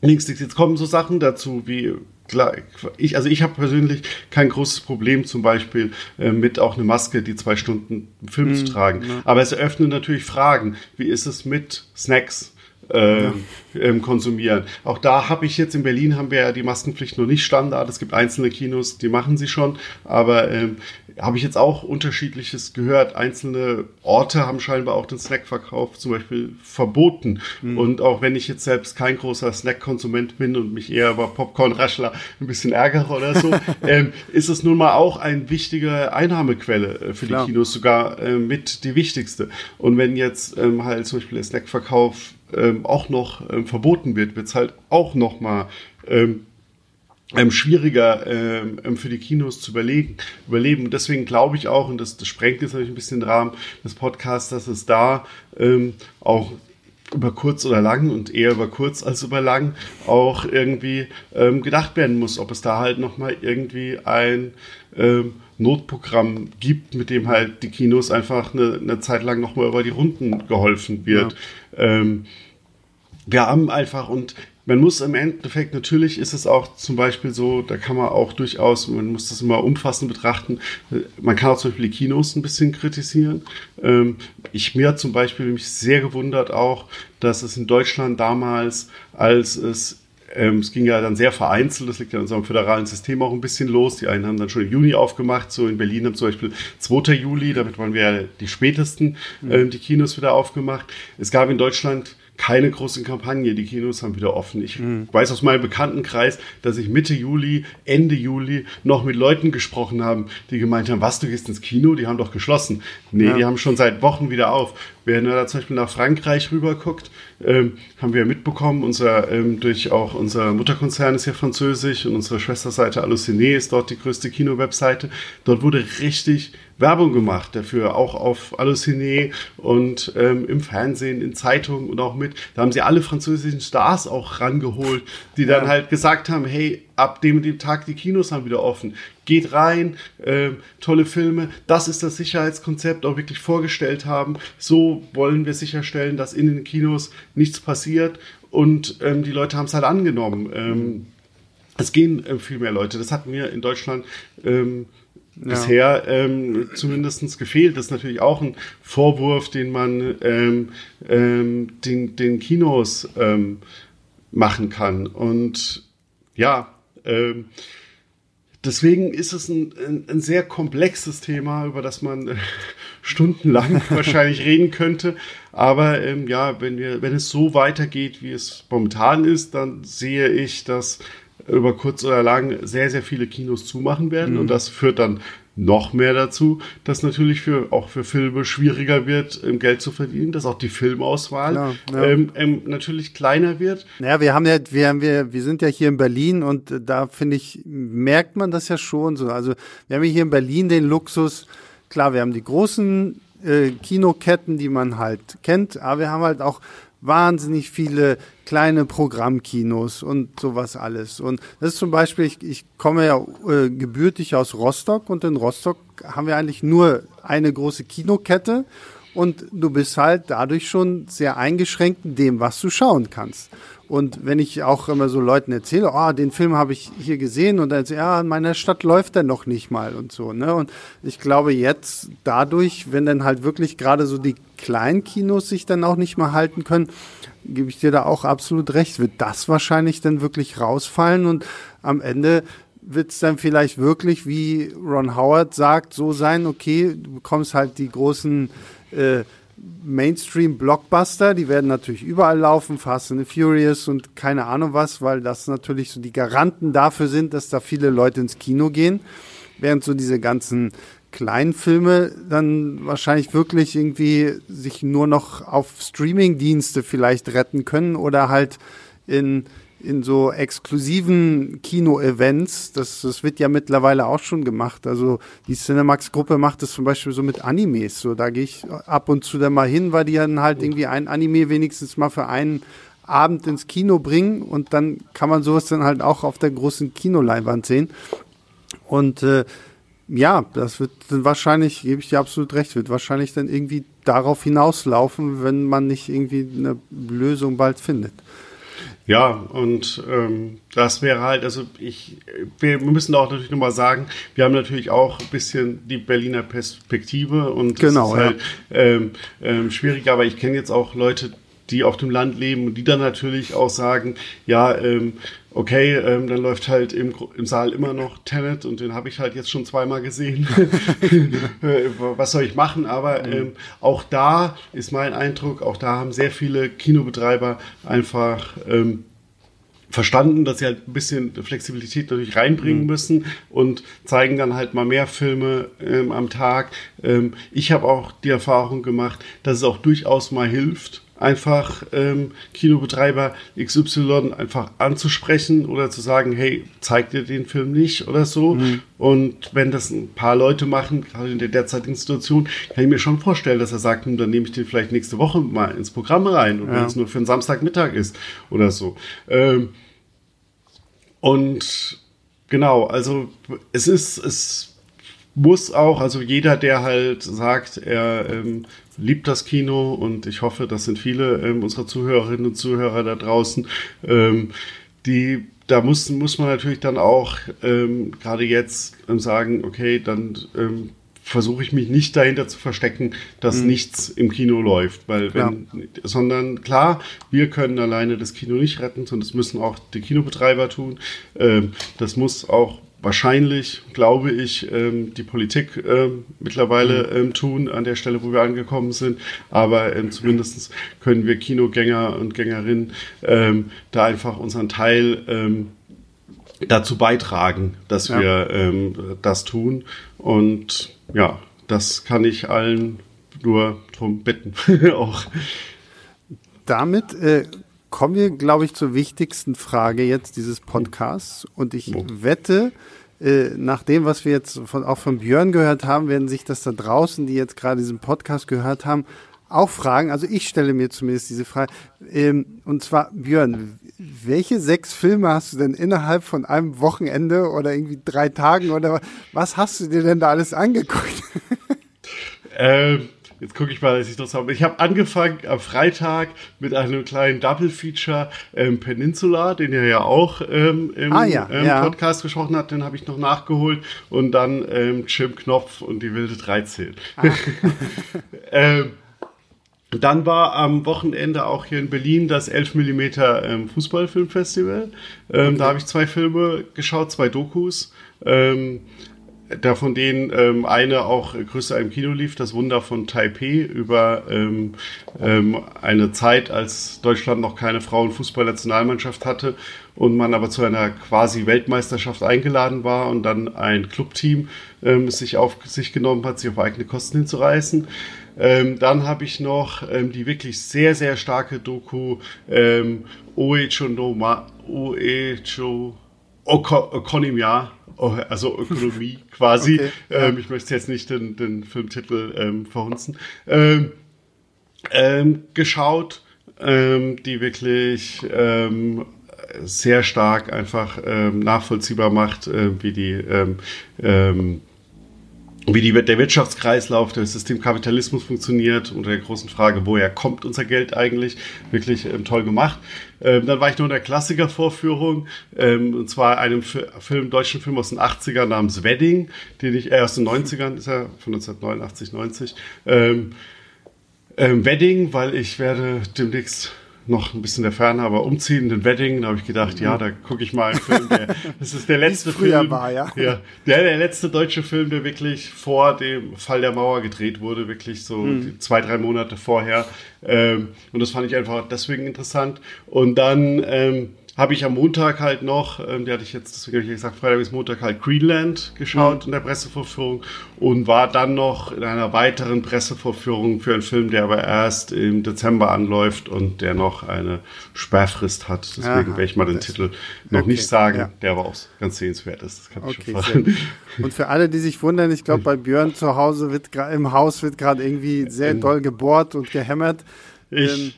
links, jetzt kommen so Sachen dazu wie klar, ich, also ich habe persönlich kein großes Problem zum Beispiel äh, mit auch eine Maske, die zwei Stunden Film mm, zu tragen. Ja. Aber es eröffnet natürlich Fragen. Wie ist es mit Snacks? Äh, ja. ähm, konsumieren. Auch da habe ich jetzt in Berlin haben wir ja die Maskenpflicht noch nicht Standard. Es gibt einzelne Kinos, die machen sie schon, aber ähm, habe ich jetzt auch unterschiedliches gehört. Einzelne Orte haben scheinbar auch den Snackverkauf zum Beispiel verboten. Mhm. Und auch wenn ich jetzt selbst kein großer Snackkonsument bin und mich eher über Popcorn-Raschler ein bisschen ärgere oder so, ähm, ist es nun mal auch eine wichtige Einnahmequelle äh, für Klar. die Kinos, sogar äh, mit die wichtigste. Und wenn jetzt ähm, halt zum Beispiel der Snackverkauf ähm, auch noch ähm, verboten wird, wird es halt auch noch mal ähm, ähm, schwieriger ähm, für die Kinos zu überlegen, überleben. deswegen glaube ich auch, und das, das sprengt jetzt natürlich ein bisschen den Rahmen des Podcasts, dass es da ähm, auch über kurz oder lang und eher über kurz als über lang auch irgendwie ähm, gedacht werden muss, ob es da halt nochmal irgendwie ein ähm, Notprogramm gibt, mit dem halt die Kinos einfach eine, eine Zeit lang nochmal über die Runden geholfen wird. Ähm, wir haben einfach und man muss im Endeffekt, natürlich ist es auch zum Beispiel so, da kann man auch durchaus, man muss das immer umfassend betrachten, man kann auch zum Beispiel die Kinos ein bisschen kritisieren. Ähm, ich mir zum Beispiel mich sehr gewundert auch, dass es in Deutschland damals, als es ähm, es ging ja dann sehr vereinzelt, das liegt ja in unserem föderalen System auch ein bisschen los. Die einen haben dann schon im Juni aufgemacht, so in Berlin haben zum Beispiel 2. Juli, damit waren wir ja die spätesten, ähm, die Kinos wieder aufgemacht. Es gab in Deutschland keine große Kampagne. Die Kinos haben wieder offen. Ich mhm. weiß aus meinem Bekanntenkreis, dass ich Mitte Juli, Ende Juli noch mit Leuten gesprochen habe, die gemeint haben, was, du gehst ins Kino? Die haben doch geschlossen. Nee, ja. die haben schon seit Wochen wieder auf. Wenn er da zum Beispiel nach Frankreich rüber guckt, ähm, haben wir mitbekommen, unser, ähm, durch auch unser Mutterkonzern ist ja französisch und unsere Schwesterseite Allociné ist dort die größte Kino-Webseite. Dort wurde richtig Werbung gemacht dafür, auch auf Allociné und ähm, im Fernsehen, in Zeitungen und auch mit. Da haben sie alle französischen Stars auch rangeholt, die dann ja. halt gesagt haben, hey, ab dem, dem Tag die Kinos haben wieder offen. Geht rein, äh, tolle Filme. Das ist das Sicherheitskonzept auch wirklich vorgestellt haben. So wollen wir sicherstellen, dass in den Kinos nichts passiert und ähm, die Leute haben es halt angenommen. Ähm, es gehen äh, viel mehr Leute. Das hatten wir in Deutschland ähm, ja. bisher ähm, zumindest gefehlt. Das ist natürlich auch ein Vorwurf, den man ähm, ähm, den, den Kinos ähm, machen kann. Und ja, ähm, deswegen ist es ein, ein, ein, sehr komplexes Thema, über das man äh, stundenlang wahrscheinlich reden könnte. Aber ähm, ja, wenn wir, wenn es so weitergeht, wie es momentan ist, dann sehe ich, dass über kurz oder lang sehr, sehr viele Kinos zumachen werden. Mhm. Und das führt dann noch mehr dazu, dass natürlich für, auch für Filme schwieriger wird, Geld zu verdienen, dass auch die Filmauswahl ja, ja. Ähm, ähm, natürlich kleiner wird. Ja, wir haben ja, wir haben wir, wir sind ja hier in Berlin und da finde ich, merkt man das ja schon so. Also wir haben hier in Berlin den Luxus, klar, wir haben die großen äh, Kinoketten, die man halt kennt, aber wir haben halt auch wahnsinnig viele kleine Programmkinos und sowas alles. Und das ist zum Beispiel, ich, ich komme ja äh, gebürtig aus Rostock und in Rostock haben wir eigentlich nur eine große Kinokette und du bist halt dadurch schon sehr eingeschränkt in dem, was du schauen kannst. Und wenn ich auch immer so Leuten erzähle, oh, den Film habe ich hier gesehen und dann ja, in meiner Stadt läuft der noch nicht mal und so, ne? Und ich glaube jetzt dadurch, wenn dann halt wirklich gerade so die kleinen Kinos sich dann auch nicht mehr halten können, gebe ich dir da auch absolut recht, wird das wahrscheinlich dann wirklich rausfallen und am Ende wird es dann vielleicht wirklich, wie Ron Howard sagt, so sein, okay, du bekommst halt die großen äh, Mainstream-Blockbuster, die werden natürlich überall laufen, Fast and Furious und keine Ahnung was, weil das natürlich so die Garanten dafür sind, dass da viele Leute ins Kino gehen, während so diese ganzen kleinen Filme dann wahrscheinlich wirklich irgendwie sich nur noch auf Streaming-Dienste vielleicht retten können oder halt in in so exklusiven Kino-Events, das, das wird ja mittlerweile auch schon gemacht. Also die Cinemax-Gruppe macht das zum Beispiel so mit Animes. So, da gehe ich ab und zu dann mal hin, weil die dann halt irgendwie ein Anime wenigstens mal für einen Abend ins Kino bringen und dann kann man sowas dann halt auch auf der großen Kinoleinwand sehen. Und äh, ja, das wird dann wahrscheinlich, gebe ich dir absolut recht, wird wahrscheinlich dann irgendwie darauf hinauslaufen, wenn man nicht irgendwie eine Lösung bald findet. Ja, und ähm, das wäre halt, also ich, wir müssen auch natürlich nochmal sagen, wir haben natürlich auch ein bisschen die Berliner Perspektive und genau, das ist halt ja. ähm, ähm, schwierig, aber ich kenne jetzt auch Leute, die auf dem Land leben und die dann natürlich auch sagen, ja, ähm, okay, ähm, dann läuft halt im, im Saal immer noch Tenet und den habe ich halt jetzt schon zweimal gesehen. Äh, was soll ich machen? Aber mhm. ähm, auch da ist mein Eindruck, auch da haben sehr viele Kinobetreiber einfach ähm, verstanden, dass sie halt ein bisschen Flexibilität natürlich reinbringen mhm. müssen und zeigen dann halt mal mehr Filme ähm, am Tag. Ähm, ich habe auch die Erfahrung gemacht, dass es auch durchaus mal hilft, einfach ähm, Kinobetreiber XY einfach anzusprechen oder zu sagen, hey, zeig dir den Film nicht oder so. Mhm. Und wenn das ein paar Leute machen, gerade in der derzeitigen Situation, kann ich mir schon vorstellen, dass er sagt, hm, dann nehme ich den vielleicht nächste Woche mal ins Programm rein und ja. wenn es nur für einen Samstagmittag ist oder so. Ähm, und genau, also es ist, es muss auch, also jeder, der halt sagt, er ähm, liebt das Kino und ich hoffe, das sind viele ähm, unserer Zuhörerinnen und Zuhörer da draußen, ähm, die da muss, muss man natürlich dann auch ähm, gerade jetzt ähm, sagen, okay, dann ähm, versuche ich mich nicht dahinter zu verstecken, dass mhm. nichts im Kino läuft, weil wenn, ja. sondern klar, wir können alleine das Kino nicht retten, sondern das müssen auch die Kinobetreiber tun. Ähm, das muss auch wahrscheinlich, glaube ich, ähm, die Politik ähm, mittlerweile mhm. ähm, tun an der Stelle, wo wir angekommen sind. Aber ähm, zumindest können wir Kinogänger und Gängerinnen da einfach unseren Teil dazu beitragen, dass ja. wir das tun. Und ja, das kann ich allen nur drum bitten. auch. Damit äh, kommen wir, glaube ich, zur wichtigsten Frage jetzt dieses Podcasts. Und ich wette, äh, nach dem, was wir jetzt von, auch von Björn gehört haben, werden sich das da draußen, die jetzt gerade diesen Podcast gehört haben, auch fragen. Also ich stelle mir zumindest diese Frage. Ähm, und zwar, Björn, welche sechs Filme hast du denn innerhalb von einem Wochenende oder irgendwie drei Tagen oder was hast du dir denn da alles angeguckt? ähm, Jetzt gucke ich mal, dass ich das habe. Ich habe angefangen am Freitag mit einem kleinen Double Feature ähm, Peninsula, den er ja auch ähm, im ah, ja, ähm, ja. Podcast gesprochen hat. Den habe ich noch nachgeholt und dann ähm, Jim Knopf und die wilde 13. Ah. ähm, dann war am Wochenende auch hier in Berlin das 11 mm ähm, Fußballfilmfestival. Ähm, okay. Da habe ich zwei Filme geschaut, zwei Dokus. Ähm, da von denen ähm, eine auch größer im Kino lief, das Wunder von Taipei über ähm, ähm, eine Zeit, als Deutschland noch keine Frauenfußballnationalmannschaft hatte und man aber zu einer quasi Weltmeisterschaft eingeladen war und dann ein Clubteam ähm, sich auf sich genommen hat, sich auf eigene Kosten hinzureißen. Ähm, dann habe ich noch ähm, die wirklich sehr, sehr starke Doku ähm, Oecho no Ma, Oecho Okonomia also Ökonomie quasi. Okay, ja. ähm, ich möchte jetzt nicht den, den Filmtitel ähm, verhunzen. Ähm, ähm, geschaut, ähm, die wirklich ähm, sehr stark einfach nachvollziehbar macht, äh, wie die wie die, der Wirtschaftskreislauf des Systemkapitalismus funktioniert, unter der großen Frage, woher kommt unser Geld eigentlich, wirklich ähm, toll gemacht. Ähm, dann war ich noch in der Klassikervorführung, ähm, und zwar einem Film, deutschen Film aus den 80ern namens Wedding, den ich, äh, aus den 90ern, ist er, von 1989, 90. Ähm, ähm, Wedding, weil ich werde demnächst noch ein bisschen der Ferne, aber umziehen, den Wedding, da habe ich gedacht, ja, da gucke ich mal einen Film. Der, das ist der letzte Film. War, ja. ja. der, der letzte deutsche Film, der wirklich vor dem Fall der Mauer gedreht wurde, wirklich so mhm. zwei, drei Monate vorher. Ähm, und das fand ich einfach deswegen interessant. Und dann ähm, habe ich am Montag halt noch, ähm, der hatte ich jetzt, deswegen habe ich gesagt, Freitag bis Montag halt Greenland geschaut mhm. in der Pressevorführung und war dann noch in einer weiteren Pressevorführung für einen Film, der aber erst im Dezember anläuft und der noch eine Sperrfrist hat. Deswegen Aha, werde ich mal den Titel noch okay, nicht sagen, ja. der aber auch ganz sehenswert ist. Das kann ich okay, schon verraten. Und für alle, die sich wundern, ich glaube, bei Björn zu Hause wird im Haus wird gerade irgendwie sehr doll gebohrt und gehämmert. Ich, ähm,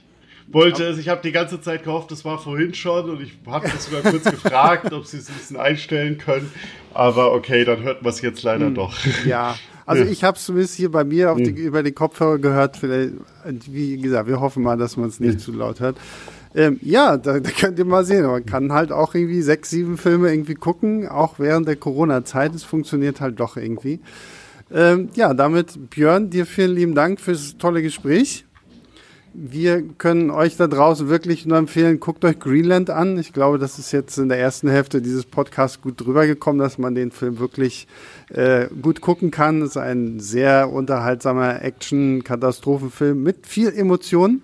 wollte es. Ich habe die ganze Zeit gehofft, das war vorhin schon und ich habe das sogar kurz gefragt, ob sie es ein bisschen einstellen können. Aber okay, dann hört man es jetzt leider hm, doch. Ja, also ich habe es zumindest hier bei mir hm. die, über die Kopfhörer gehört. Vielleicht, wie gesagt, wir hoffen mal, dass man es nicht hm. zu laut hört. Ähm, ja, da, da könnt ihr mal sehen. Man kann halt auch irgendwie sechs, sieben Filme irgendwie gucken, auch während der Corona-Zeit. Es funktioniert halt doch irgendwie. Ähm, ja, damit Björn, dir vielen lieben Dank fürs tolle Gespräch. Wir können euch da draußen wirklich nur empfehlen, guckt euch Greenland an. Ich glaube, das ist jetzt in der ersten Hälfte dieses Podcasts gut drüber gekommen, dass man den Film wirklich äh, gut gucken kann. Es ist ein sehr unterhaltsamer Action-Katastrophenfilm mit viel Emotionen.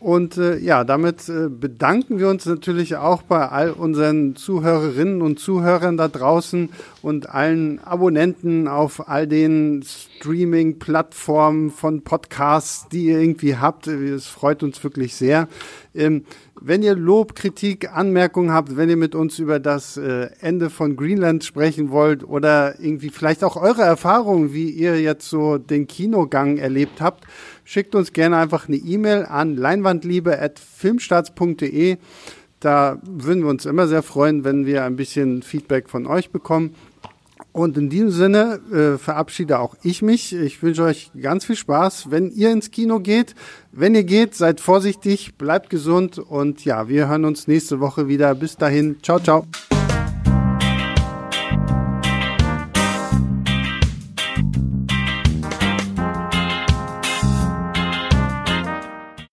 Und äh, ja, damit äh, bedanken wir uns natürlich auch bei all unseren Zuhörerinnen und Zuhörern da draußen und allen Abonnenten auf all den Streaming-Plattformen von Podcasts, die ihr irgendwie habt. Es freut uns wirklich sehr. Ähm, wenn ihr Lob, Kritik, Anmerkungen habt, wenn ihr mit uns über das äh, Ende von Greenland sprechen wollt oder irgendwie vielleicht auch eure Erfahrungen, wie ihr jetzt so den Kinogang erlebt habt, schickt uns gerne einfach eine E-Mail an leinwandliebe.filmstarts.de. Da würden wir uns immer sehr freuen, wenn wir ein bisschen Feedback von euch bekommen. Und in diesem Sinne äh, verabschiede auch ich mich. Ich wünsche euch ganz viel Spaß, wenn ihr ins Kino geht. Wenn ihr geht, seid vorsichtig, bleibt gesund und ja, wir hören uns nächste Woche wieder. Bis dahin, ciao, ciao.